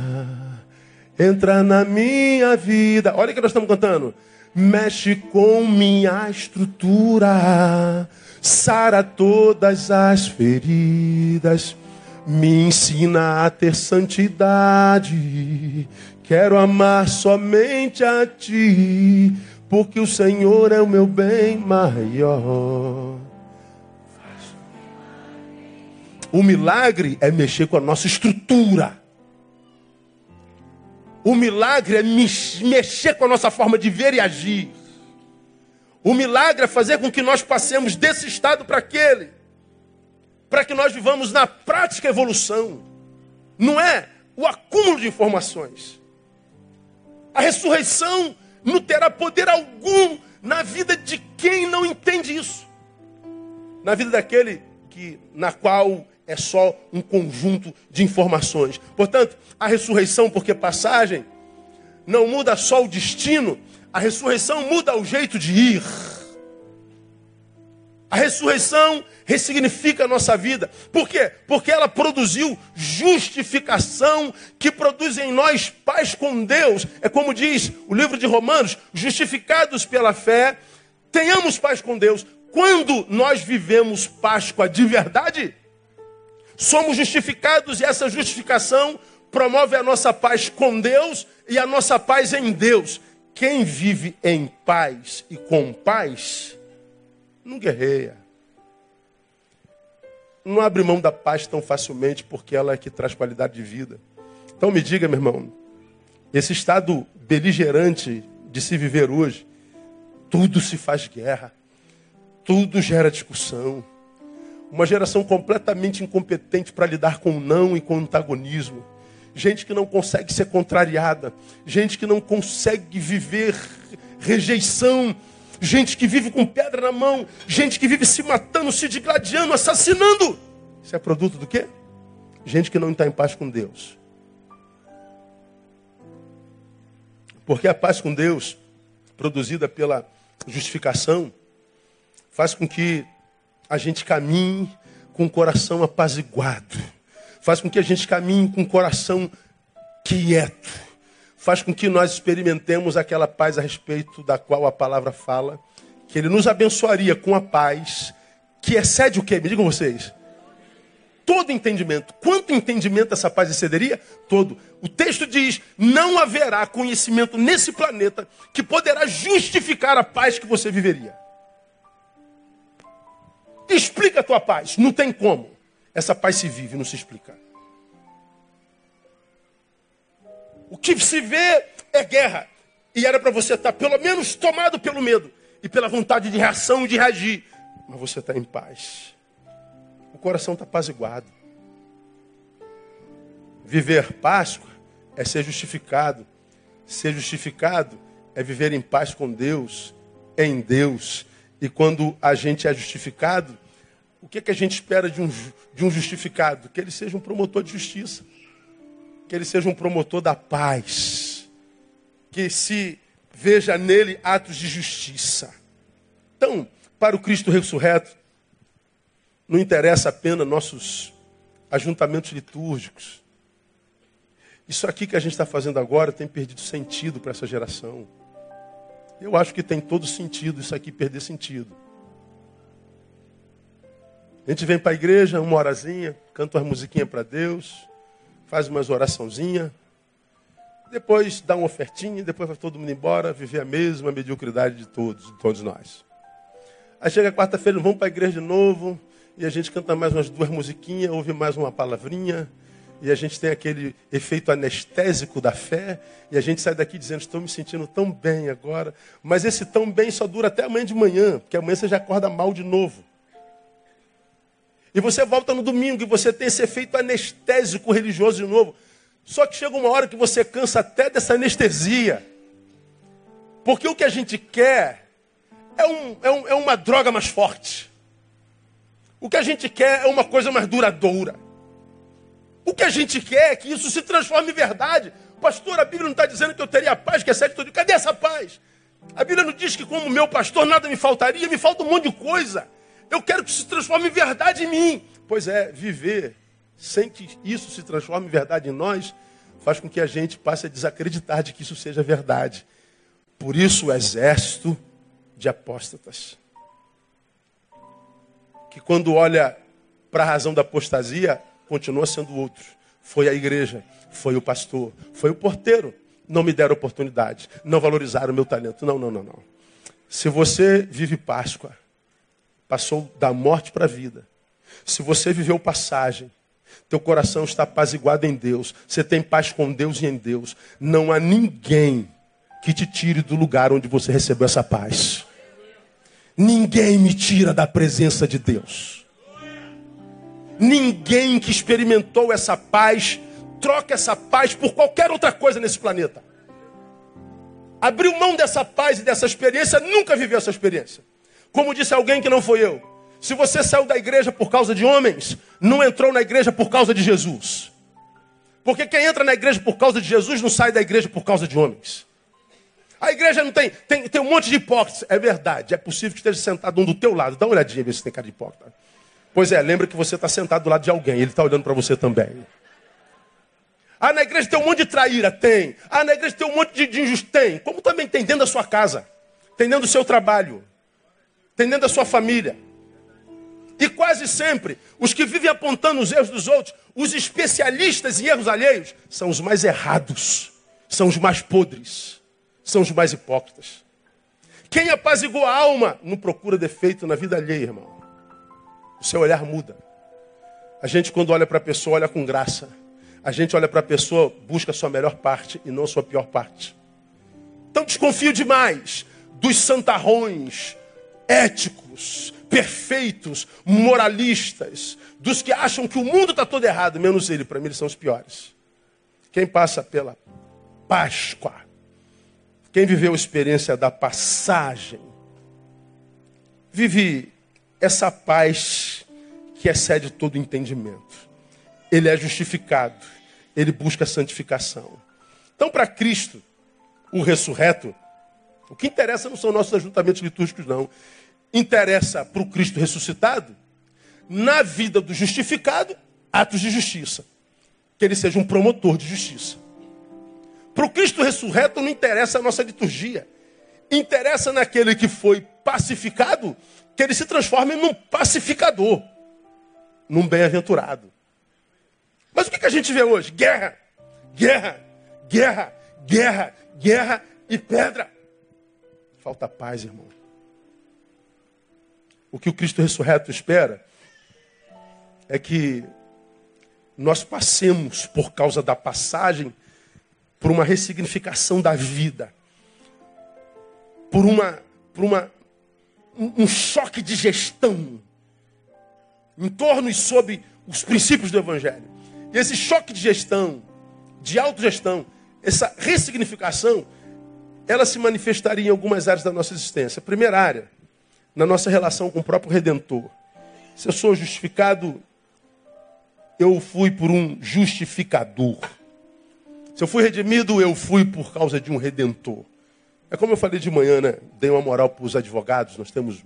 entra na minha vida. Olha o que nós estamos cantando. Mexe com minha estrutura sara todas as feridas, me ensina a ter santidade. Quero amar somente a ti, porque o Senhor é o meu bem maior. O milagre é mexer com a nossa estrutura. O milagre é mexer com a nossa forma de ver e agir. O milagre é fazer com que nós passemos desse estado para aquele, para que nós vivamos na prática evolução. Não é o acúmulo de informações. A ressurreição não terá poder algum na vida de quem não entende isso. Na vida daquele que na qual é só um conjunto de informações. Portanto, a ressurreição, porque passagem, não muda só o destino, a ressurreição muda o jeito de ir. A ressurreição ressignifica a nossa vida. Por quê? Porque ela produziu justificação que produz em nós paz com Deus. É como diz o livro de Romanos: justificados pela fé, tenhamos paz com Deus. Quando nós vivemos Páscoa de verdade, somos justificados e essa justificação promove a nossa paz com Deus e a nossa paz em Deus. Quem vive em paz e com paz, não guerreia. Não abre mão da paz tão facilmente, porque ela é que traz qualidade de vida. Então me diga, meu irmão, esse estado beligerante de se viver hoje, tudo se faz guerra, tudo gera discussão. Uma geração completamente incompetente para lidar com o não e com o antagonismo gente que não consegue ser contrariada, gente que não consegue viver rejeição, gente que vive com pedra na mão, gente que vive se matando, se digladiando, assassinando. Isso é produto do quê? Gente que não está em paz com Deus. Porque a paz com Deus, produzida pela justificação, faz com que a gente caminhe com o coração apaziguado. Faz com que a gente caminhe com o coração quieto. Faz com que nós experimentemos aquela paz a respeito da qual a palavra fala, que ele nos abençoaria com a paz que excede o quê? Me digam vocês todo entendimento. Quanto entendimento essa paz excederia? Todo. O texto diz: não haverá conhecimento nesse planeta que poderá justificar a paz que você viveria. Explica a tua paz. Não tem como. Essa paz se vive, não se explica. O que se vê é guerra. E era para você estar pelo menos tomado pelo medo e pela vontade de reação e de reagir. Mas você está em paz coração está apaziguado. Viver Páscoa é ser justificado. Ser justificado é viver em paz com Deus, em Deus. E quando a gente é justificado, o que, é que a gente espera de um, de um justificado? Que ele seja um promotor de justiça. Que ele seja um promotor da paz. Que se veja nele atos de justiça. Então, para o Cristo ressurreto, não interessa apenas nossos ajuntamentos litúrgicos. Isso aqui que a gente está fazendo agora tem perdido sentido para essa geração. Eu acho que tem todo sentido isso aqui perder sentido. A gente vem para a igreja, uma horazinha, canta umas musiquinhas para Deus, faz umas oraçãozinhas, depois dá uma ofertinha, depois vai todo mundo embora, viver a mesma mediocridade de todos, de todos nós. Aí chega quarta-feira, vamos para a igreja de novo, e a gente canta mais umas duas musiquinhas, ouve mais uma palavrinha, e a gente tem aquele efeito anestésico da fé, e a gente sai daqui dizendo: Estou me sentindo tão bem agora. Mas esse tão bem só dura até amanhã de manhã, porque amanhã você já acorda mal de novo. E você volta no domingo e você tem esse efeito anestésico religioso de novo. Só que chega uma hora que você cansa até dessa anestesia. Porque o que a gente quer é, um, é, um, é uma droga mais forte. O que a gente quer é uma coisa mais duradoura. O que a gente quer é que isso se transforme em verdade. Pastor, a Bíblia não está dizendo que eu teria paz, que é certo tudo. Cadê essa paz? A Bíblia não diz que, como meu pastor, nada me faltaria, me falta um monte de coisa. Eu quero que se transforme em verdade em mim. Pois é, viver sem que isso se transforme em verdade em nós, faz com que a gente passe a desacreditar de que isso seja verdade. Por isso, o exército de apóstatas que quando olha para a razão da apostasia, continua sendo outro. Foi a igreja, foi o pastor, foi o porteiro. Não me deram oportunidade, não valorizaram o meu talento. Não, não, não, não. Se você vive Páscoa, passou da morte para a vida. Se você viveu passagem, teu coração está apaziguado em Deus, você tem paz com Deus e em Deus, não há ninguém que te tire do lugar onde você recebeu essa paz. Ninguém me tira da presença de Deus. Ninguém que experimentou essa paz troca essa paz por qualquer outra coisa nesse planeta. Abriu mão dessa paz e dessa experiência, nunca viveu essa experiência. Como disse alguém que não foi eu. Se você saiu da igreja por causa de homens, não entrou na igreja por causa de Jesus. Porque quem entra na igreja por causa de Jesus não sai da igreja por causa de homens. A igreja não tem, tem, tem um monte de hipócritas. É verdade, é possível que esteja sentado um do teu lado. Dá uma olhadinha, ver se tem cara de hipócrita. Pois é, lembra que você está sentado do lado de alguém, ele está olhando para você também. Ah, na igreja tem um monte de traíra? Tem. Ah, na igreja tem um monte de, de injustiça? Tem. Como também tem dentro da sua casa, tem dentro do seu trabalho, tem dentro da sua família. E quase sempre, os que vivem apontando os erros dos outros, os especialistas em erros alheios, são os mais errados, são os mais podres são os mais hipócritas. Quem apazigou a alma não procura defeito na vida alheia, irmão. O seu olhar muda. A gente, quando olha para a pessoa, olha com graça. A gente olha para a pessoa, busca a sua melhor parte e não a sua pior parte. Então desconfio demais dos santarrões éticos, perfeitos, moralistas, dos que acham que o mundo está todo errado, menos ele. Para mim, eles são os piores. Quem passa pela Páscoa quem viveu a experiência da passagem, vive essa paz que excede todo entendimento. Ele é justificado, ele busca santificação. Então, para Cristo, o ressurreto, o que interessa não são nossos ajuntamentos litúrgicos, não. Interessa para o Cristo ressuscitado, na vida do justificado, atos de justiça. Que ele seja um promotor de justiça. Para o Cristo ressurreto não interessa a nossa liturgia. Interessa naquele que foi pacificado, que ele se transforme num pacificador, num bem-aventurado. Mas o que a gente vê hoje? Guerra, guerra, guerra, guerra, guerra e pedra. Falta paz, irmão. O que o Cristo ressurreto espera é que nós passemos, por causa da passagem, por uma ressignificação da vida, por uma, por uma um choque de gestão em torno e sob os princípios do Evangelho. E esse choque de gestão, de autogestão, essa ressignificação, ela se manifestaria em algumas áreas da nossa existência. Primeira área, na nossa relação com o próprio Redentor. Se eu sou justificado, eu fui por um justificador. Se eu fui redimido, eu fui por causa de um redentor. É como eu falei de manhã, né? Dei uma moral para os advogados, nós temos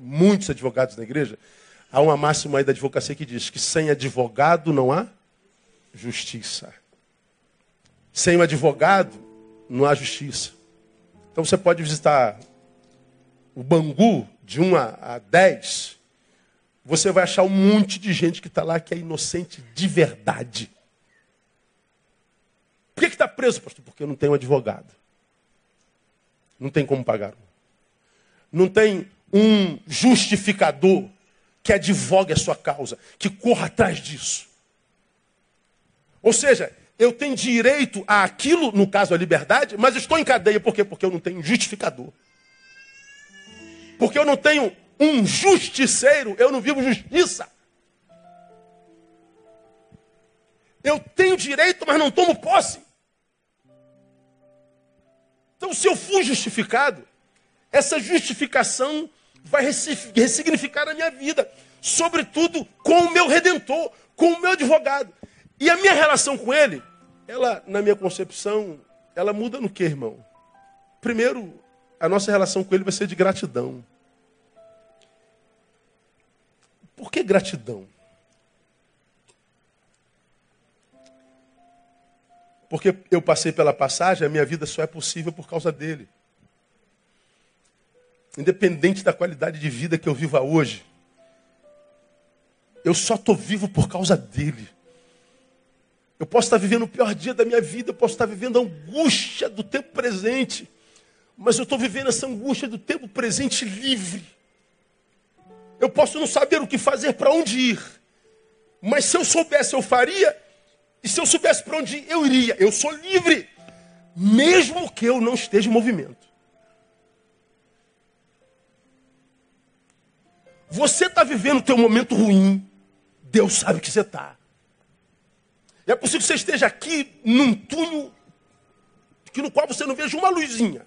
muitos advogados na igreja. Há uma máxima aí da advocacia que diz que sem advogado não há justiça. Sem um advogado não há justiça. Então você pode visitar o Bangu de 1 a 10, você vai achar um monte de gente que está lá que é inocente de verdade. Por que está preso, pastor? Porque eu não tenho advogado. Não tem como pagar. Não tem um justificador que advogue a sua causa, que corra atrás disso. Ou seja, eu tenho direito a aquilo, no caso a liberdade, mas estou em cadeia. Por quê? Porque eu não tenho justificador. Porque eu não tenho um justiceiro, eu não vivo justiça. Eu tenho direito, mas não tomo posse. Então, se eu fui justificado, essa justificação vai ressignificar a minha vida, sobretudo com o meu redentor, com o meu advogado. E a minha relação com ele, ela, na minha concepção, ela muda no que, irmão? Primeiro, a nossa relação com ele vai ser de gratidão. Por que gratidão? Porque eu passei pela passagem, a minha vida só é possível por causa dele. Independente da qualidade de vida que eu viva hoje, eu só estou vivo por causa dele. Eu posso estar vivendo o pior dia da minha vida, eu posso estar vivendo a angústia do tempo presente, mas eu estou vivendo essa angústia do tempo presente livre. Eu posso não saber o que fazer, para onde ir, mas se eu soubesse, eu faria, e se eu soubesse para onde ir, eu iria. Eu sou livre, mesmo que eu não esteja em movimento. Você está vivendo o teu momento ruim, Deus sabe que você está. É possível que você esteja aqui num túnel que no qual você não veja uma luzinha.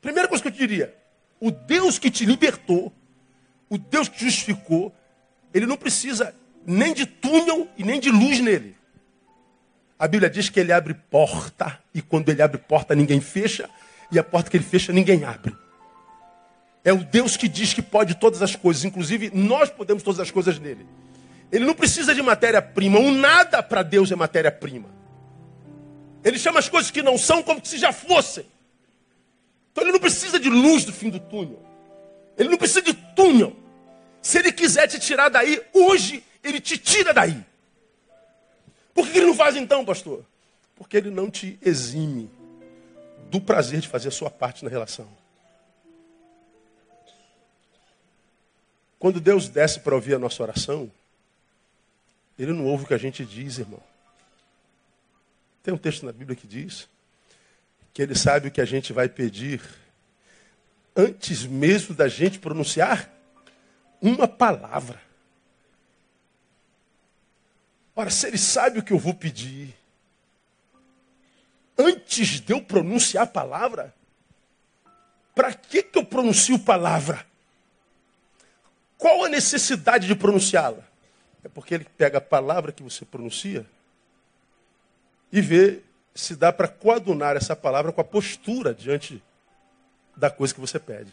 Primeira coisa que eu te diria: o Deus que te libertou, o Deus que te justificou, ele não precisa nem de túnel e nem de luz nele. A Bíblia diz que ele abre porta, e quando ele abre porta, ninguém fecha, e a porta que ele fecha, ninguém abre. É o Deus que diz que pode todas as coisas, inclusive nós podemos todas as coisas nele. Ele não precisa de matéria-prima. O nada para Deus é matéria-prima. Ele chama as coisas que não são como se já fossem. Então ele não precisa de luz do fim do túnel. Ele não precisa de túnel. Se ele quiser te tirar daí, hoje ele te tira daí. Por que ele não faz então, pastor? Porque ele não te exime do prazer de fazer a sua parte na relação. Quando Deus desce para ouvir a nossa oração, ele não ouve o que a gente diz, irmão. Tem um texto na Bíblia que diz que ele sabe o que a gente vai pedir antes mesmo da gente pronunciar uma palavra. Ora, se ele sabe o que eu vou pedir, antes de eu pronunciar a palavra, para que, que eu pronuncio palavra? Qual a necessidade de pronunciá-la? É porque ele pega a palavra que você pronuncia e vê se dá para coadunar essa palavra com a postura diante da coisa que você pede.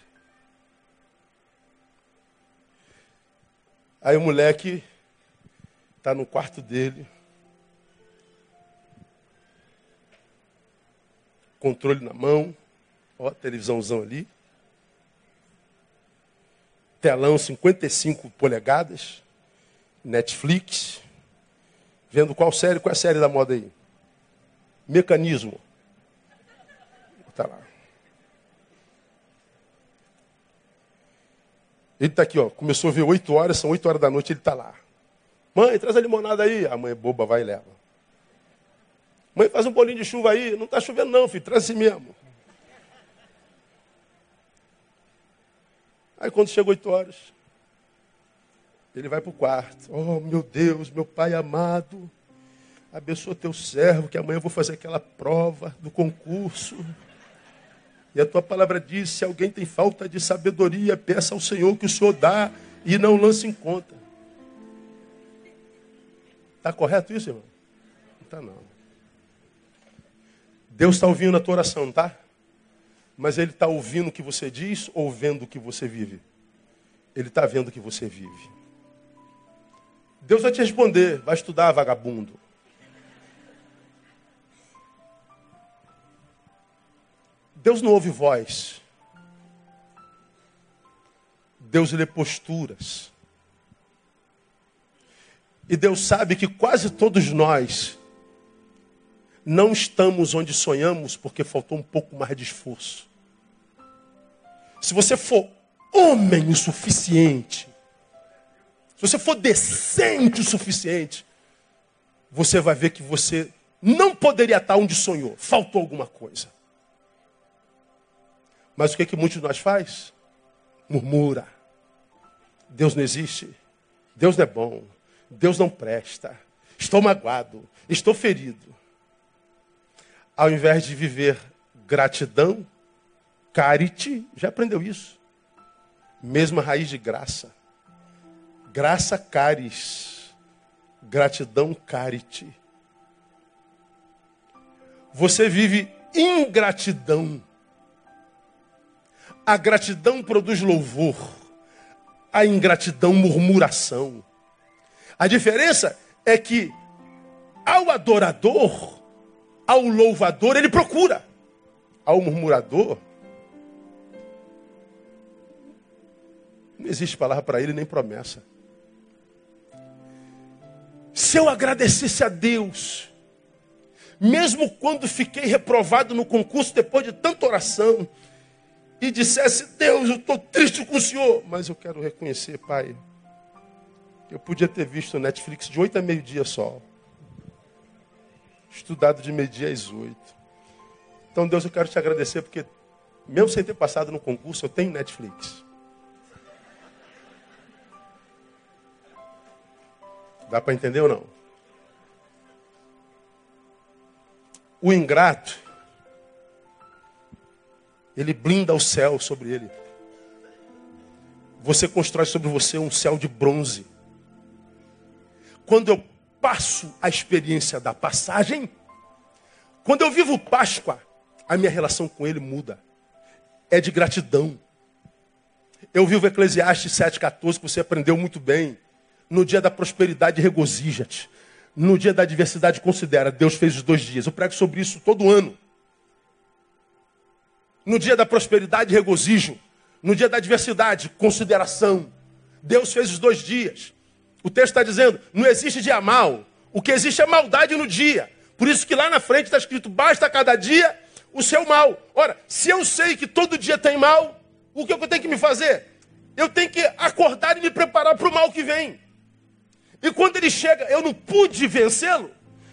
Aí o moleque está no quarto dele, controle na mão, ó, televisãozão ali, telão 55 polegadas, Netflix, vendo qual série, qual é a série da moda aí? Mecanismo. Tá lá. Ele está aqui, ó. Começou a ver 8 horas, são 8 horas da noite, ele está lá. Mãe, traz a limonada aí. A mãe é boba, vai e leva. Mãe, faz um bolinho de chuva aí. Não está chovendo não, filho, traz assim mesmo. Aí quando chega 8 horas, ele vai para o quarto. Oh, meu Deus, meu Pai amado. Abençoa teu servo, que amanhã eu vou fazer aquela prova do concurso. E a tua palavra diz: se alguém tem falta de sabedoria, peça ao Senhor que o Senhor dá e não lance em conta. Está correto isso, irmão? Não está não. Deus está ouvindo a tua oração, tá? Mas Ele está ouvindo o que você diz ou vendo o que você vive? Ele está vendo o que você vive. Deus vai te responder, vai estudar, vagabundo. Deus não ouve voz. Deus lê posturas. E Deus sabe que quase todos nós não estamos onde sonhamos porque faltou um pouco mais de esforço. Se você for homem o suficiente, se você for decente o suficiente, você vai ver que você não poderia estar onde sonhou. Faltou alguma coisa. Mas o que, é que muitos de nós faz? Murmura. Deus não existe. Deus não é bom. Deus não presta. Estou magoado. Estou ferido. Ao invés de viver gratidão, carite, já aprendeu isso. Mesma raiz de graça. Graça caris. Gratidão carite. Você vive ingratidão a gratidão produz louvor, a ingratidão, murmuração. A diferença é que ao adorador, ao louvador, ele procura. Ao murmurador, não existe palavra para ele nem promessa. Se eu agradecesse a Deus, mesmo quando fiquei reprovado no concurso depois de tanta oração, e dissesse: Deus, eu estou triste com o Senhor, mas eu quero reconhecer, Pai, eu podia ter visto Netflix de 8 a meio-dia só, estudado de meio-dia às 8. Então, Deus, eu quero te agradecer, porque mesmo sem ter passado no concurso, eu tenho Netflix. Dá para entender ou não? O ingrato ele blinda o céu sobre ele. Você constrói sobre você um céu de bronze. Quando eu passo a experiência da passagem, quando eu vivo Páscoa, a minha relação com ele muda. É de gratidão. Eu vivo Eclesiastes 7,14, que você aprendeu muito bem. No dia da prosperidade, regozija-te. No dia da adversidade, considera. Deus fez os dois dias. Eu prego sobre isso todo ano. No dia da prosperidade, regozijo. No dia da adversidade, consideração. Deus fez os dois dias. O texto está dizendo: não existe dia mal. O que existe é maldade no dia. Por isso que lá na frente está escrito: basta cada dia o seu mal. Ora, se eu sei que todo dia tem mal, o que eu tenho que me fazer? Eu tenho que acordar e me preparar para o mal que vem. E quando ele chega, eu não pude vencê-lo,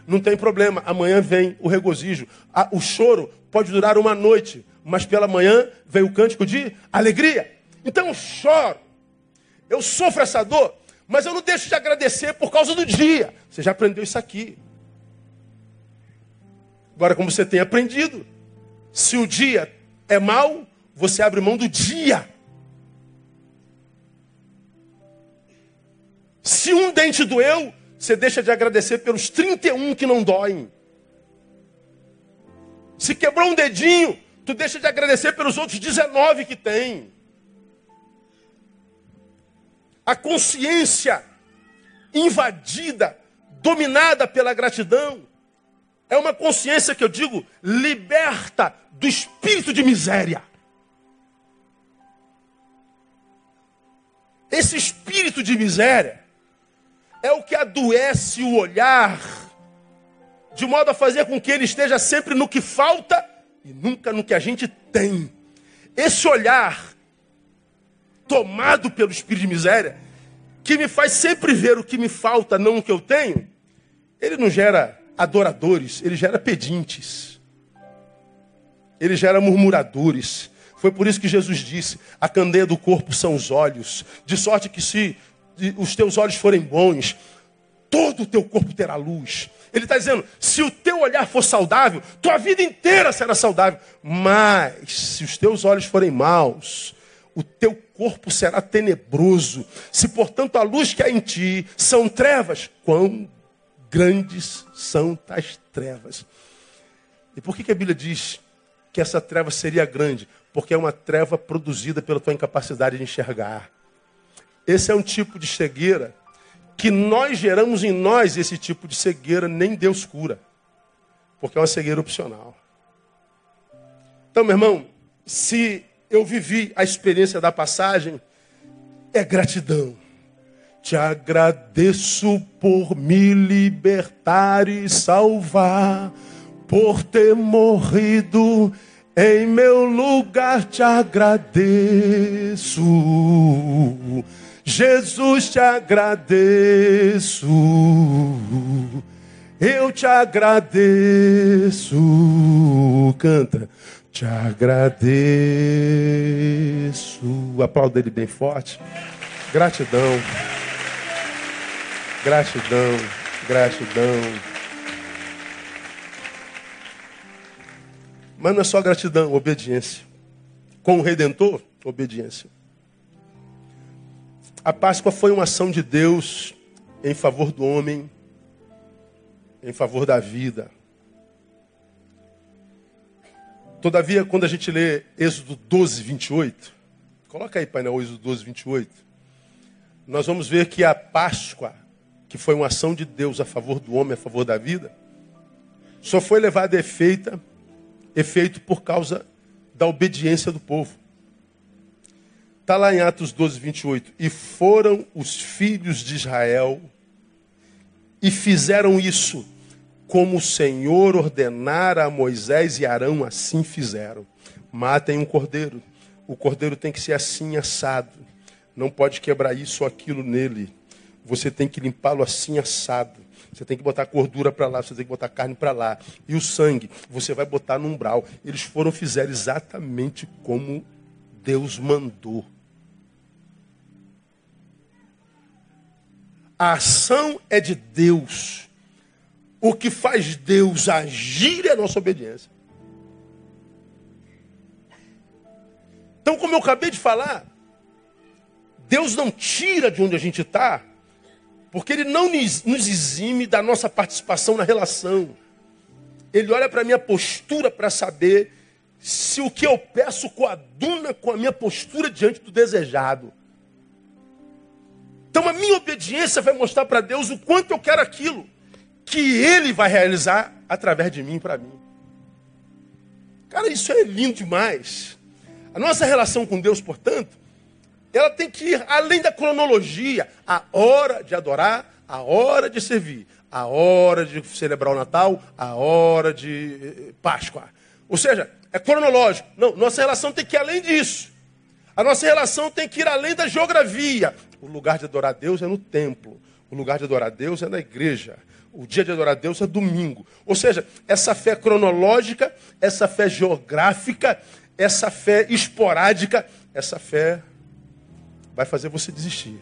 não tem problema. Amanhã vem o regozijo. O choro pode durar uma noite, mas pela manhã vem o cântico de alegria. Então eu choro, eu sofro essa dor, mas eu não deixo de agradecer por causa do dia. Você já aprendeu isso aqui. Agora, como você tem aprendido, se o dia é mau, você abre mão do dia. Se um dente doeu, você deixa de agradecer pelos 31 que não doem. Se quebrou um dedinho, tu deixa de agradecer pelos outros 19 que tem. A consciência invadida, dominada pela gratidão, é uma consciência que eu digo liberta do espírito de miséria. Esse espírito de miséria é o que adoece o olhar, de modo a fazer com que ele esteja sempre no que falta e nunca no que a gente tem. Esse olhar, tomado pelo espírito de miséria, que me faz sempre ver o que me falta, não o que eu tenho, ele não gera adoradores, ele gera pedintes, ele gera murmuradores. Foi por isso que Jesus disse: a candeia do corpo são os olhos, de sorte que se os teus olhos forem bons, todo o teu corpo terá luz. Ele está dizendo: se o teu olhar for saudável, tua vida inteira será saudável. Mas se os teus olhos forem maus, o teu corpo será tenebroso. Se, portanto, a luz que há em ti são trevas, quão grandes são tais trevas. E por que, que a Bíblia diz que essa treva seria grande? Porque é uma treva produzida pela tua incapacidade de enxergar. Esse é um tipo de cegueira que nós geramos em nós esse tipo de cegueira, nem Deus cura. Porque é uma cegueira opcional. Então, meu irmão, se eu vivi a experiência da passagem, é gratidão. Te agradeço por me libertar e salvar, por ter morrido em meu lugar. Te agradeço Jesus, te agradeço, eu te agradeço, canta, te agradeço. Aplauda ele bem forte. Gratidão, gratidão, gratidão. Mas não é só gratidão, obediência. Com o Redentor, obediência. A Páscoa foi uma ação de Deus em favor do homem, em favor da vida. Todavia, quando a gente lê Êxodo 12, 28, coloca aí, painel, Êxodo 12, 28, nós vamos ver que a Páscoa, que foi uma ação de Deus a favor do homem, a favor da vida, só foi levada a efeito, efeito por causa da obediência do povo. Está lá em Atos 12, 28. E foram os filhos de Israel e fizeram isso como o Senhor ordenara a Moisés e Arão, assim fizeram. Matem um cordeiro. O cordeiro tem que ser assim assado. Não pode quebrar isso ou aquilo nele. Você tem que limpá-lo assim assado. Você tem que botar gordura para lá, você tem que botar carne para lá. E o sangue, você vai botar no umbral. Eles foram, fizeram exatamente como Deus mandou. A ação é de Deus. O que faz Deus agir é a nossa obediência. Então, como eu acabei de falar, Deus não tira de onde a gente está, porque Ele não nos exime da nossa participação na relação. Ele olha para a minha postura para saber se o que eu peço coaduna com a minha postura diante do desejado. Então a minha obediência vai mostrar para Deus o quanto eu quero aquilo que Ele vai realizar através de mim para mim. Cara, isso é lindo demais. A nossa relação com Deus, portanto, ela tem que ir além da cronologia. A hora de adorar, a hora de servir, a hora de celebrar o Natal, a hora de eh, Páscoa. Ou seja, é cronológico. Não, nossa relação tem que ir além disso. A nossa relação tem que ir além da geografia. O lugar de adorar a Deus é no templo. O lugar de adorar a Deus é na igreja. O dia de adorar a Deus é domingo. Ou seja, essa fé cronológica, essa fé geográfica, essa fé esporádica, essa fé vai fazer você desistir.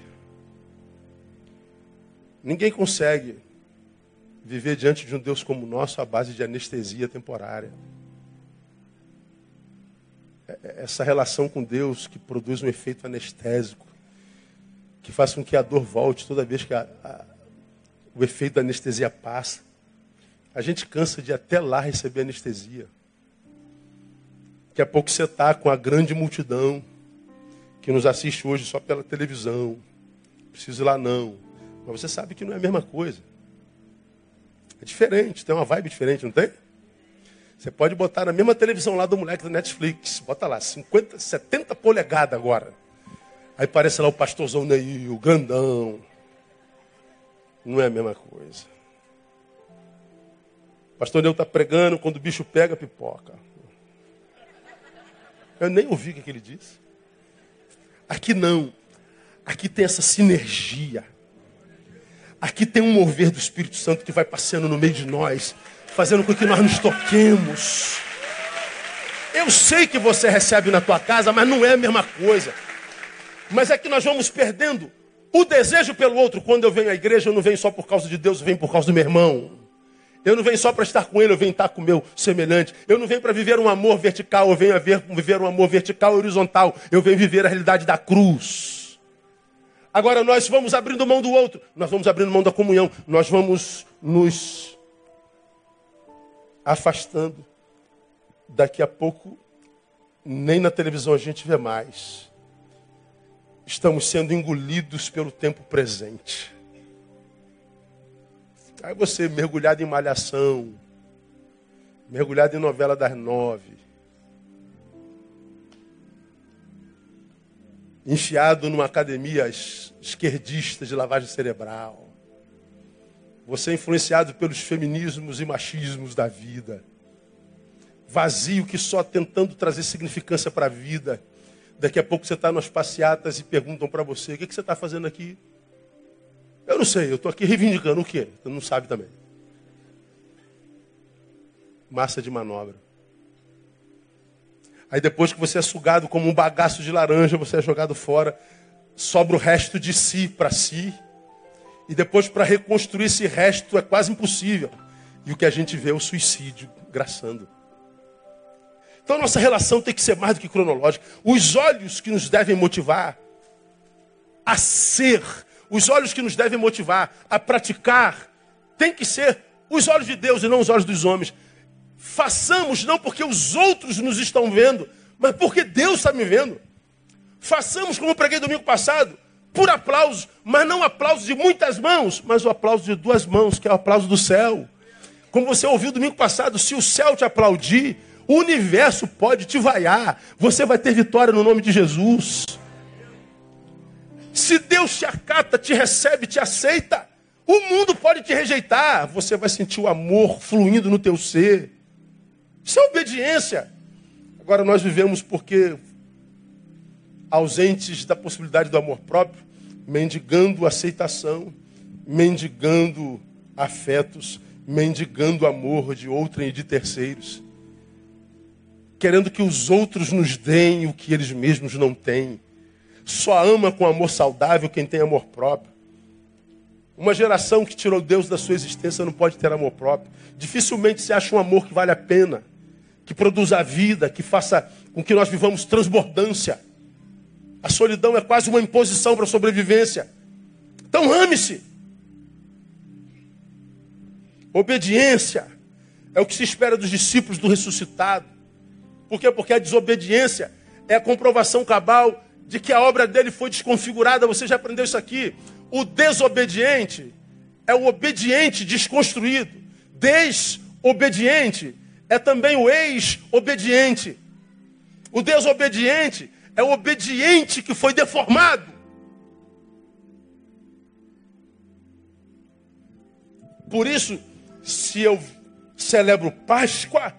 Ninguém consegue viver diante de um Deus como o nosso à base de anestesia temporária. É, é essa relação com Deus que produz um efeito anestésico que faz com que a dor volte toda vez que a, a, o efeito da anestesia passa. A gente cansa de até lá receber anestesia. Daqui a pouco você está com a grande multidão que nos assiste hoje só pela televisão. Preciso ir lá não. Mas você sabe que não é a mesma coisa. É diferente, tem uma vibe diferente, não tem? Você pode botar na mesma televisão lá do moleque da Netflix. Bota lá, 50, 70 polegadas agora. Aí parece lá o pastorzão Neil, o grandão. Não é a mesma coisa. O pastor Neil está pregando, quando o bicho pega, pipoca. Eu nem ouvi o que ele disse. Aqui não. Aqui tem essa sinergia. Aqui tem um mover do Espírito Santo que vai passeando no meio de nós, fazendo com que nós nos toquemos. Eu sei que você recebe na tua casa, mas não é a mesma coisa. Mas é que nós vamos perdendo o desejo pelo outro. Quando eu venho à igreja, eu não venho só por causa de Deus, eu venho por causa do meu irmão. Eu não venho só para estar com ele, eu venho estar com o meu semelhante. Eu não venho para viver um amor vertical, eu venho a ver, viver um amor vertical e horizontal. Eu venho viver a realidade da cruz. Agora nós vamos abrindo mão do outro, nós vamos abrindo mão da comunhão, nós vamos nos afastando. Daqui a pouco, nem na televisão a gente vê mais estamos sendo engolidos pelo tempo presente. Aí você mergulhado em malhação, mergulhado em novela das nove, enfiado numa academia esquerdista de lavagem cerebral. Você é influenciado pelos feminismos e machismos da vida. Vazio que só tentando trazer significância para a vida Daqui a pouco você está nas passeatas e perguntam para você: o que, que você está fazendo aqui? Eu não sei, eu estou aqui reivindicando o quê? Você não sabe também. Massa de manobra. Aí depois que você é sugado como um bagaço de laranja, você é jogado fora, sobra o resto de si para si. E depois para reconstruir esse resto é quase impossível. E o que a gente vê é o suicídio graçando. Então nossa relação tem que ser mais do que cronológica. Os olhos que nos devem motivar a ser, os olhos que nos devem motivar a praticar, tem que ser os olhos de Deus e não os olhos dos homens. Façamos não porque os outros nos estão vendo, mas porque Deus está me vendo. Façamos como eu preguei domingo passado, por aplauso, mas não aplauso de muitas mãos, mas o aplauso de duas mãos, que é o aplauso do céu. Como você ouviu domingo passado, se o céu te aplaudir, o universo pode te vaiar. Você vai ter vitória no nome de Jesus. Se Deus te acata, te recebe, te aceita, o mundo pode te rejeitar. Você vai sentir o amor fluindo no teu ser. Isso é obediência. Agora nós vivemos porque ausentes da possibilidade do amor próprio, mendigando aceitação, mendigando afetos, mendigando amor de outrem e de terceiros querendo que os outros nos deem o que eles mesmos não têm. Só ama com amor saudável quem tem amor próprio. Uma geração que tirou Deus da sua existência não pode ter amor próprio. Dificilmente se acha um amor que vale a pena, que produza vida, que faça com que nós vivamos transbordância. A solidão é quase uma imposição para a sobrevivência. Então ame-se. Obediência é o que se espera dos discípulos do ressuscitado. Por quê? Porque a desobediência é a comprovação cabal de que a obra dele foi desconfigurada. Você já aprendeu isso aqui. O desobediente é o obediente desconstruído. Desobediente é também o ex-obediente. O desobediente é o obediente que foi deformado. Por isso, se eu celebro Páscoa,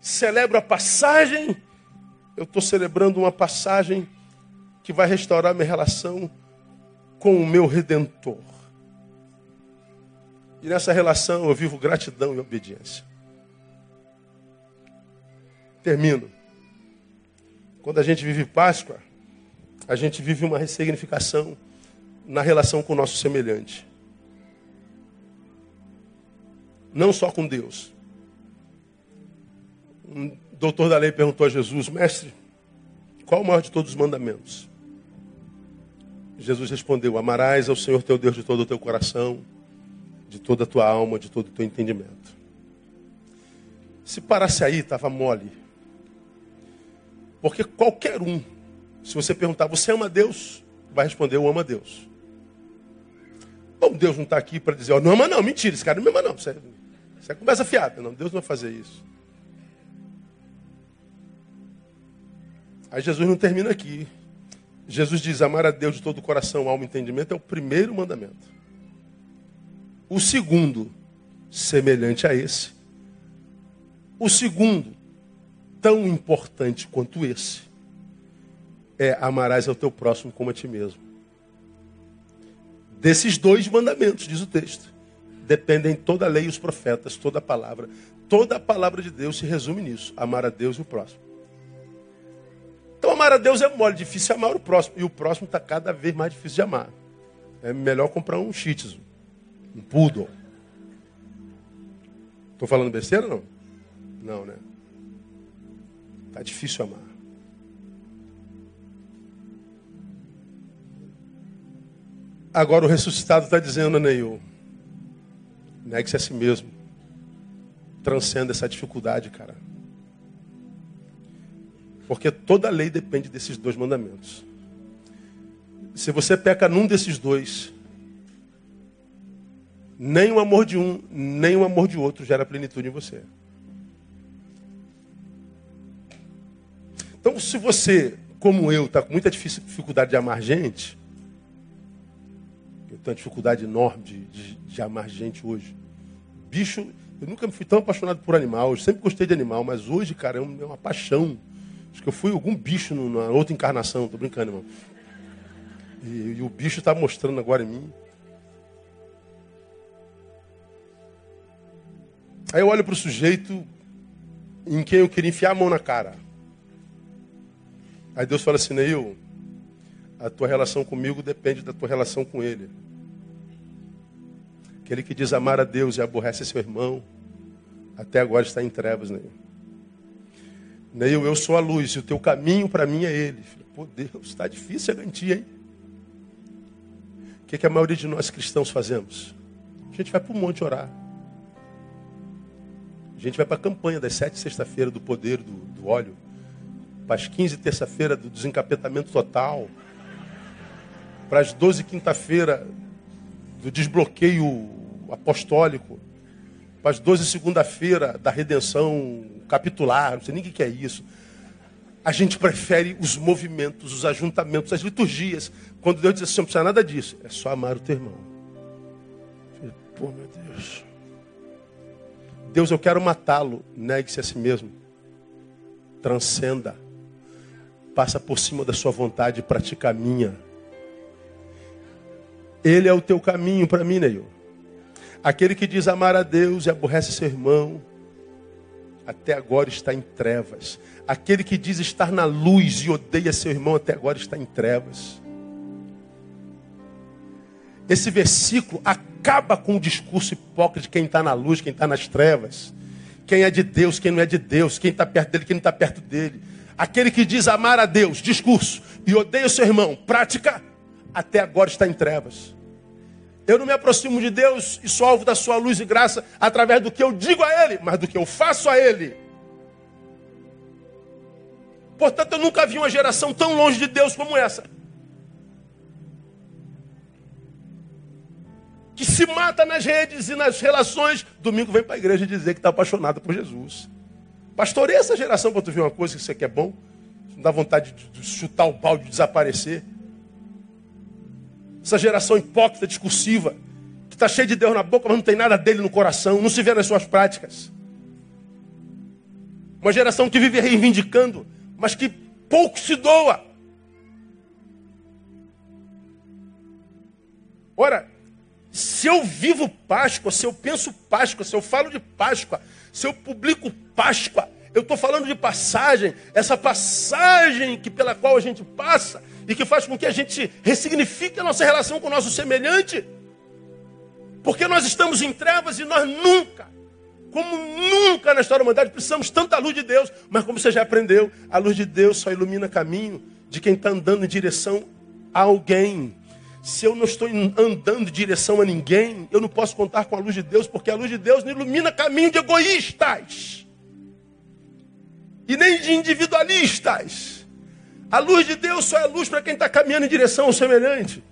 celebro a passagem, eu estou celebrando uma passagem que vai restaurar minha relação com o meu redentor. E nessa relação eu vivo gratidão e obediência. Termino. Quando a gente vive Páscoa, a gente vive uma ressignificação na relação com o nosso semelhante. Não só com Deus, um doutor da lei perguntou a Jesus, mestre, qual o maior de todos os mandamentos? Jesus respondeu: Amarás ao Senhor teu Deus de todo o teu coração, de toda a tua alma, de todo o teu entendimento. Se parasse aí, estava mole. Porque qualquer um, se você perguntar, você ama Deus? Vai responder, eu amo a Deus. Bom, Deus não está aqui para dizer, oh, não ama não, mentira, esse cara não me ama não. Você, você conversa fiada. Não, Deus não vai fazer isso. Aí Jesus não termina aqui. Jesus diz, amar a Deus de todo o coração, alma e entendimento é o primeiro mandamento. O segundo, semelhante a esse. O segundo, tão importante quanto esse, é amarás ao teu próximo como a ti mesmo. Desses dois mandamentos, diz o texto, dependem toda a lei e os profetas, toda a palavra. Toda a palavra de Deus se resume nisso: amar a Deus e o próximo. Então, amar a Deus é mole, difícil amar o próximo. E o próximo está cada vez mais difícil de amar. É melhor comprar um shih um poodle. Estou falando besteira não? Não, né? Está difícil amar. Agora o ressuscitado está dizendo, Neil, negue-se a si mesmo. Transcenda essa dificuldade, cara. Porque toda lei depende desses dois mandamentos. Se você peca num desses dois, nem o amor de um, nem o amor de outro gera plenitude em você. Então, se você, como eu, está com muita dificuldade de amar gente, tenho uma dificuldade enorme de, de, de, amar gente hoje. Bicho, eu nunca me fui tão apaixonado por animal. Eu sempre gostei de animal, mas hoje, cara, é uma paixão. Acho que eu fui algum bicho na outra encarnação. Tô brincando, irmão. E, e o bicho está mostrando agora em mim. Aí eu olho para o sujeito em quem eu queria enfiar a mão na cara. Aí Deus fala assim, Neil, a tua relação comigo depende da tua relação com ele. Aquele que diz amar a Deus e aborrece seu irmão, até agora está em trevas, Neil. Neil, eu sou a luz e o teu caminho para mim é ele. Pô, Deus, está difícil a garantia, hein? O que, que a maioria de nós cristãos fazemos? A gente vai para o monte orar. A gente vai para a campanha das sete sexta-feira do poder do, do óleo. Para as quinze terça-feira do desencapetamento total. Para as doze quinta-feira do desbloqueio apostólico, para as 12 segunda-feira da redenção capitular, não sei nem o que é isso. A gente prefere os movimentos, os ajuntamentos, as liturgias. Quando Deus diz assim, não precisa nada disso. É só amar o teu irmão. Pô, meu Deus. Deus, eu quero matá-lo. Negue-se a si mesmo. Transcenda. Passa por cima da sua vontade e pratica a minha. Ele é o teu caminho para mim, Neil. Aquele que diz amar a Deus e aborrece seu irmão, até agora está em trevas. Aquele que diz estar na luz e odeia seu irmão, até agora está em trevas. Esse versículo acaba com o discurso hipócrita de quem está na luz, quem está nas trevas. Quem é de Deus, quem não é de Deus, quem está perto dele, quem não está perto dele. Aquele que diz amar a Deus, discurso, e odeia seu irmão, prática, até agora está em trevas. Eu não me aproximo de Deus e sou alvo da sua luz e graça através do que eu digo a Ele, mas do que eu faço a Ele. Portanto, eu nunca vi uma geração tão longe de Deus como essa. Que se mata nas redes e nas relações. Domingo vem para a igreja dizer que está apaixonado por Jesus. Pastoreia essa geração para tu ver uma coisa que você quer bom. Não dá vontade de chutar o balde, de desaparecer. Essa geração hipócrita, discursiva, que está cheia de Deus na boca, mas não tem nada dele no coração, não se vê nas suas práticas. Uma geração que vive reivindicando, mas que pouco se doa. Ora, se eu vivo Páscoa, se eu penso Páscoa, se eu falo de Páscoa, se eu publico Páscoa, eu estou falando de passagem, essa passagem que pela qual a gente passa e que faz com que a gente ressignifique a nossa relação com o nosso semelhante. Porque nós estamos em trevas e nós nunca, como nunca na história da humanidade, precisamos tanta luz de Deus. Mas como você já aprendeu, a luz de Deus só ilumina caminho de quem está andando em direção a alguém. Se eu não estou andando em direção a ninguém, eu não posso contar com a luz de Deus, porque a luz de Deus não ilumina caminho de egoístas e nem de individualistas. A luz de Deus só é luz para quem está caminhando em direção ao semelhante.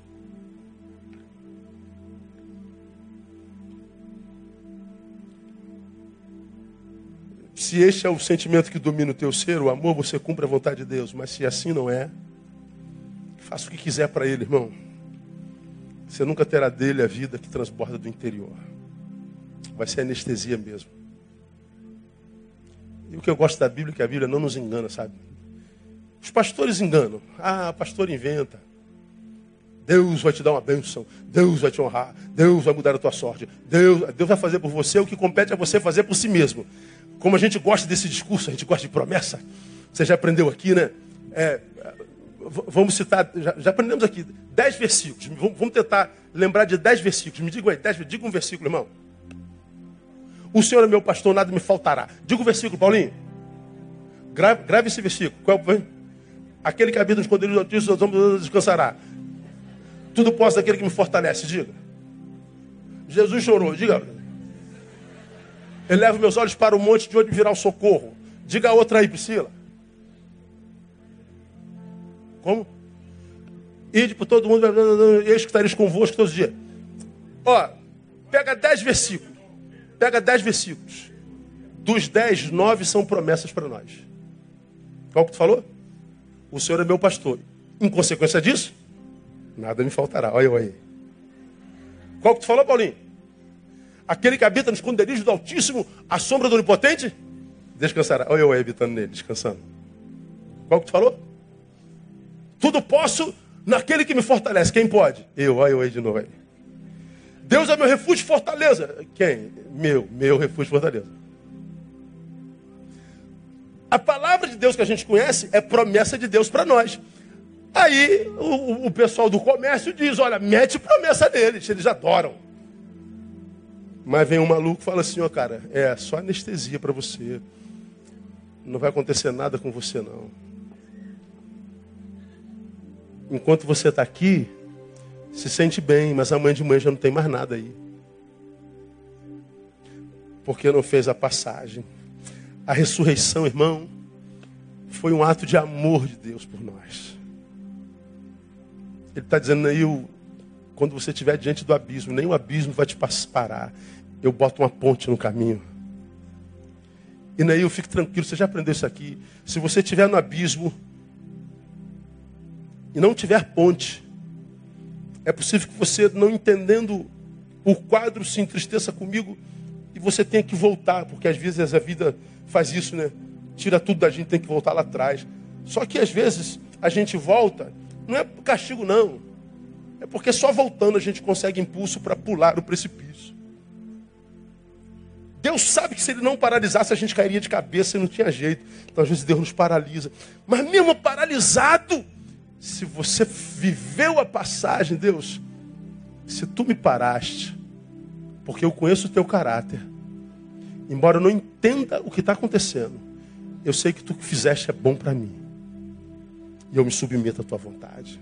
Se este é o sentimento que domina o teu ser, o amor, você cumpre a vontade de Deus. Mas se assim não é, faça o que quiser para Ele, irmão. Você nunca terá dele a vida que transborda do interior. Vai ser anestesia mesmo. E o que eu gosto da Bíblia é que a Bíblia não nos engana, sabe? Os pastores enganam. Ah, pastor inventa. Deus vai te dar uma bênção. Deus vai te honrar. Deus vai mudar a tua sorte. Deus, Deus vai fazer por você o que compete a você fazer por si mesmo. Como a gente gosta desse discurso, a gente gosta de promessa. Você já aprendeu aqui, né? É, vamos citar, já, já, aprendemos aqui, dez versículos. Vamos, tentar lembrar de dez versículos. Me digam aí, dez, diga um versículo, irmão. O Senhor é meu pastor, nada me faltará. Diga o versículo, Paulinho. Grave, grave esse versículo. Qual, aquele que habita nos esconderijo do Altíssimo descansará. Tudo posso daquele que me fortalece. Diga. Jesus chorou. Diga. Eleva meus olhos para o monte de onde virá o socorro. Diga a outra aí, Priscila. Como? Ide por todo mundo, eis que estareis convosco todos os dias. Ó, pega dez versículos. Pega dez versículos. Dos dez, nove são promessas para nós. Qual que tu falou? O Senhor é meu pastor. Em consequência disso, nada me faltará. Olha eu aí. Qual que tu falou, Paulinho? Aquele que habita no esconderijo do Altíssimo, a sombra do Onipotente, descansará. Olha eu aí habitando nele, descansando. Qual que tu falou? Tudo posso naquele que me fortalece. Quem pode? Eu, olha eu aí de novo aí. Deus é meu refúgio e fortaleza. Quem? Meu, meu refúgio e fortaleza. A palavra de Deus que a gente conhece é promessa de Deus para nós. Aí o, o, pessoal do comércio diz: olha, mete promessa neles, eles adoram. Mas vem um maluco e fala assim, ó oh, cara, é só anestesia para você. Não vai acontecer nada com você não. Enquanto você está aqui, se sente bem, mas amanhã de manhã já não tem mais nada aí. Porque não fez a passagem. A ressurreição, irmão, foi um ato de amor de Deus por nós. Ele está dizendo aí, quando você estiver diante do abismo, nem o abismo vai te parar. Eu boto uma ponte no caminho. E daí eu fico tranquilo, você já aprendeu isso aqui. Se você estiver no abismo e não tiver ponte, é possível que você, não entendendo o quadro, se entristeça comigo e você tenha que voltar, porque às vezes a vida faz isso, né? Tira tudo da gente, tem que voltar lá atrás. Só que às vezes a gente volta, não é por castigo, não. É porque só voltando a gente consegue impulso para pular o precipício. Deus sabe que se ele não paralisasse, a gente cairia de cabeça e não tinha jeito. Então, às vezes, Deus nos paralisa. Mas mesmo paralisado, se você viveu a passagem, Deus, se tu me paraste, porque eu conheço o teu caráter, embora eu não entenda o que está acontecendo, eu sei que tu que fizeste é bom para mim. E eu me submeto à tua vontade.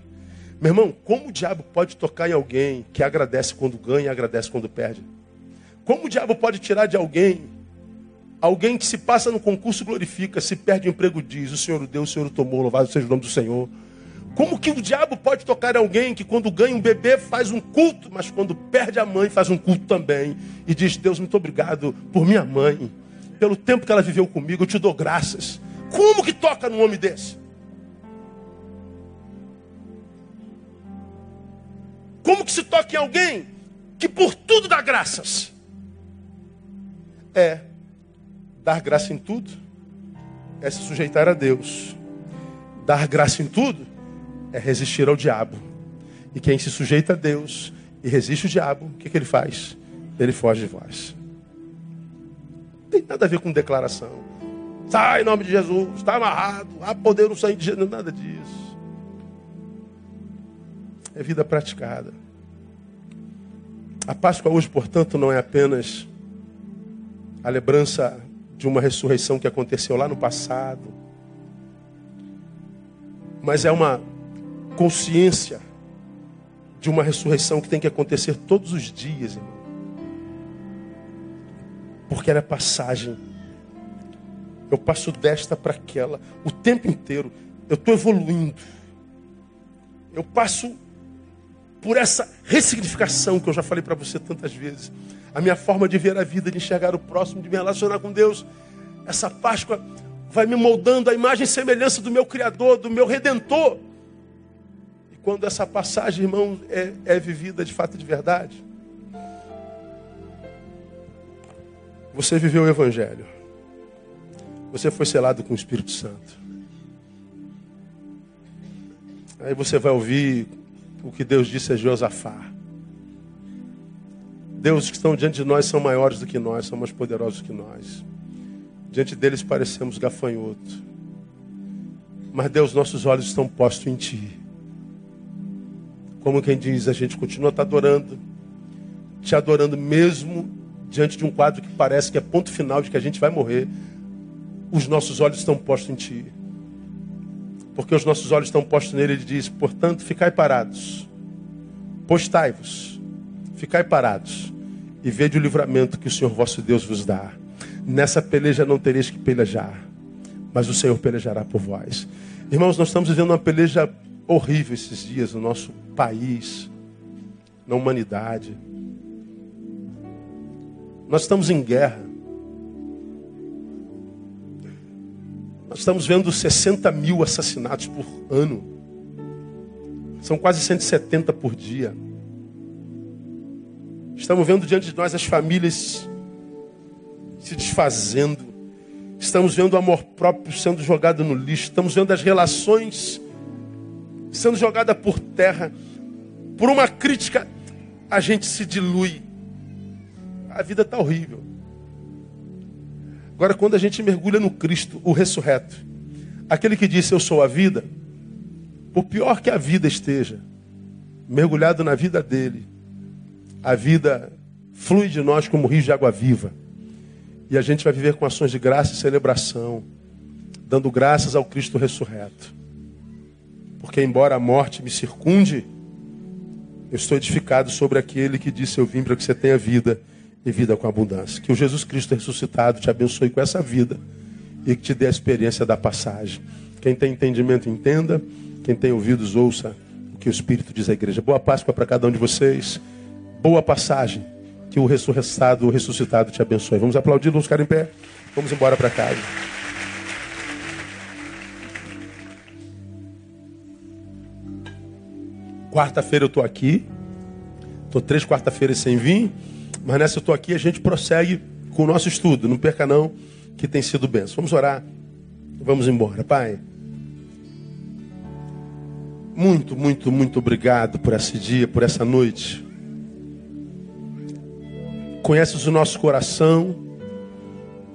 Meu irmão, como o diabo pode tocar em alguém que agradece quando ganha e agradece quando perde? Como o diabo pode tirar de alguém, alguém que se passa no concurso glorifica, se perde o emprego diz, o Senhor o deu, o Senhor o tomou, louvado seja o nome do Senhor. Como que o diabo pode tocar alguém que quando ganha um bebê faz um culto, mas quando perde a mãe faz um culto também e diz, Deus, muito obrigado por minha mãe, pelo tempo que ela viveu comigo, eu te dou graças. Como que toca num homem desse? Como que se toca em alguém que por tudo dá graças? É dar graça em tudo, é se sujeitar a Deus. Dar graça em tudo é resistir ao diabo. E quem se sujeita a Deus e resiste o diabo, o que, que ele faz? Ele foge de vós. Não tem nada a ver com declaração. Sai em nome de Jesus, está amarrado, há poder no sangue de Jesus, nada disso é vida praticada. A Páscoa hoje, portanto, não é apenas a lembrança de uma ressurreição que aconteceu lá no passado, mas é uma consciência de uma ressurreição que tem que acontecer todos os dias, irmão. Porque ela é passagem. Eu passo desta para aquela o tempo inteiro. Eu estou evoluindo. Eu passo por essa ressignificação que eu já falei para você tantas vezes. A minha forma de ver a vida, de enxergar o próximo, de me relacionar com Deus. Essa Páscoa vai me moldando a imagem e semelhança do meu Criador, do meu Redentor. Quando essa passagem, irmão, é, é vivida de fato de verdade, você viveu o Evangelho. Você foi selado com o Espírito Santo. Aí você vai ouvir o que Deus disse a Josafá. Deus que estão diante de nós são maiores do que nós, são mais poderosos do que nós. Diante deles parecemos gafanhoto. Mas Deus, nossos olhos estão postos em Ti. Como quem diz, a gente continua te adorando, te adorando mesmo diante de um quadro que parece que é ponto final de que a gente vai morrer. Os nossos olhos estão postos em Ti. Porque os nossos olhos estão postos nele, ele diz: portanto, ficai parados, postai-vos, ficai parados, e vede o livramento que o Senhor vosso Deus vos dá. Nessa peleja não tereis que pelejar, mas o Senhor pelejará por vós. Irmãos, nós estamos vivendo uma peleja horrível esses dias no nosso país, na humanidade. Nós estamos em guerra. Nós estamos vendo 60 mil assassinatos por ano. São quase 170 por dia. Estamos vendo diante de nós as famílias se desfazendo. Estamos vendo o amor próprio sendo jogado no lixo. Estamos vendo as relações sendo jogadas por terra. Por uma crítica, a gente se dilui. A vida está horrível. Agora, quando a gente mergulha no Cristo, o ressurreto, aquele que disse: Eu sou a vida, por pior que a vida esteja, mergulhado na vida dele, a vida flui de nós como rio de água viva. E a gente vai viver com ações de graça e celebração, dando graças ao Cristo ressurreto. Porque, embora a morte me circunde, eu estou edificado sobre aquele que disse: Eu vim para que você tenha vida e vida com abundância. Que o Jesus Cristo ressuscitado te abençoe com essa vida e que te dê a experiência da passagem. Quem tem entendimento, entenda. Quem tem ouvidos, ouça o que o Espírito diz à igreja. Boa Páscoa para cada um de vocês. Boa passagem. Que o ressuscitado, o ressuscitado te abençoe. Vamos aplaudir, vamos ficar em pé. Vamos embora para casa. Quarta-feira eu estou aqui. Estou três quarta-feiras sem vir. Mas nessa eu estou aqui a gente prossegue com o nosso estudo. Não perca não, que tem sido benção. Vamos orar. Vamos embora. Pai, muito, muito, muito obrigado por esse dia, por essa noite. Conheces o nosso coração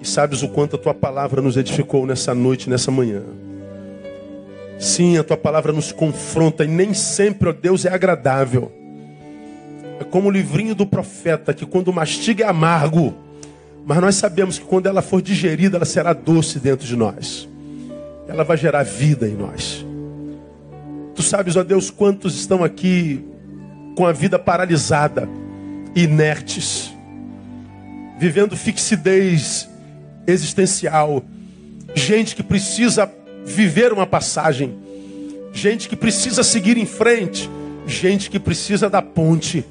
e sabes o quanto a tua palavra nos edificou nessa noite, nessa manhã. Sim, a tua palavra nos confronta e nem sempre, ó Deus, é agradável. É como o livrinho do profeta, que quando mastiga é amargo, mas nós sabemos que quando ela for digerida, ela será doce dentro de nós. Ela vai gerar vida em nós. Tu sabes, ó Deus, quantos estão aqui com a vida paralisada, inertes vivendo fixidez existencial, gente que precisa viver uma passagem, gente que precisa seguir em frente, gente que precisa da ponte.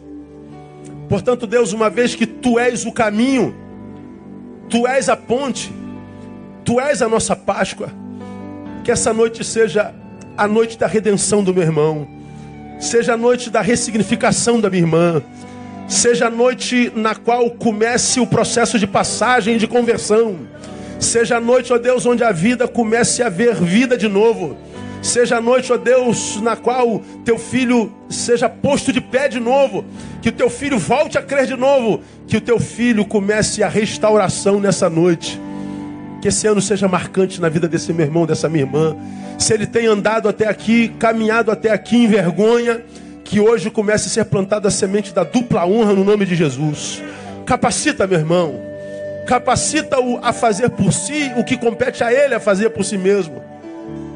Portanto, Deus, uma vez que tu és o caminho, tu és a ponte, tu és a nossa Páscoa, que essa noite seja a noite da redenção do meu irmão, seja a noite da ressignificação da minha irmã, Seja a noite na qual comece o processo de passagem de conversão. Seja a noite, ó Deus, onde a vida comece a ver vida de novo. Seja a noite, ó Deus, na qual teu filho seja posto de pé de novo. Que o teu filho volte a crer de novo. Que o teu filho comece a restauração nessa noite. Que esse ano seja marcante na vida desse meu irmão, dessa minha irmã. Se ele tem andado até aqui, caminhado até aqui em vergonha, que hoje comece a ser plantada a semente da dupla honra no nome de Jesus. Capacita, meu irmão. Capacita-o a fazer por si o que compete a ele a fazer por si mesmo.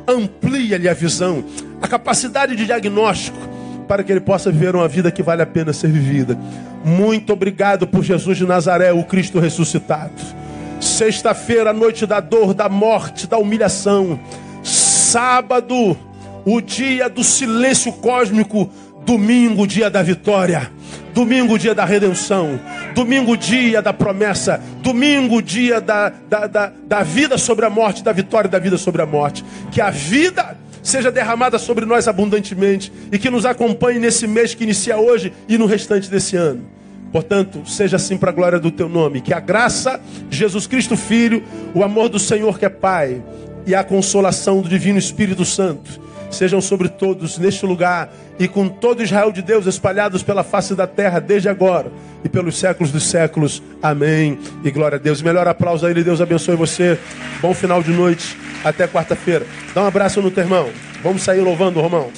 Amplia-lhe a visão, a capacidade de diagnóstico. para que ele possa viver uma vida que vale a pena ser vivida. Muito obrigado por Jesus de Nazaré, o Cristo ressuscitado. Sexta-feira, noite da dor, da morte, da humilhação. Sábado, o dia do silêncio cósmico. Domingo, dia da vitória. Domingo, dia da redenção. Domingo, dia da promessa. Domingo, dia da, da, da, da vida sobre a morte, da vitória da vida sobre a morte. Que a vida seja derramada sobre nós abundantemente e que nos acompanhe nesse mês que inicia hoje e no restante desse ano. Portanto, seja assim para a glória do teu nome. Que a graça Jesus Cristo Filho, o amor do Senhor que é Pai e a consolação do Divino Espírito Santo sejam sobre todos neste lugar e com todo Israel de Deus espalhados pela face da terra desde agora e pelos séculos dos séculos. Amém. E glória a Deus. Melhor aplauso a Ele. Deus abençoe você. Bom final de noite. Até quarta-feira. Dá um abraço no teu irmão. Vamos sair louvando, Romão.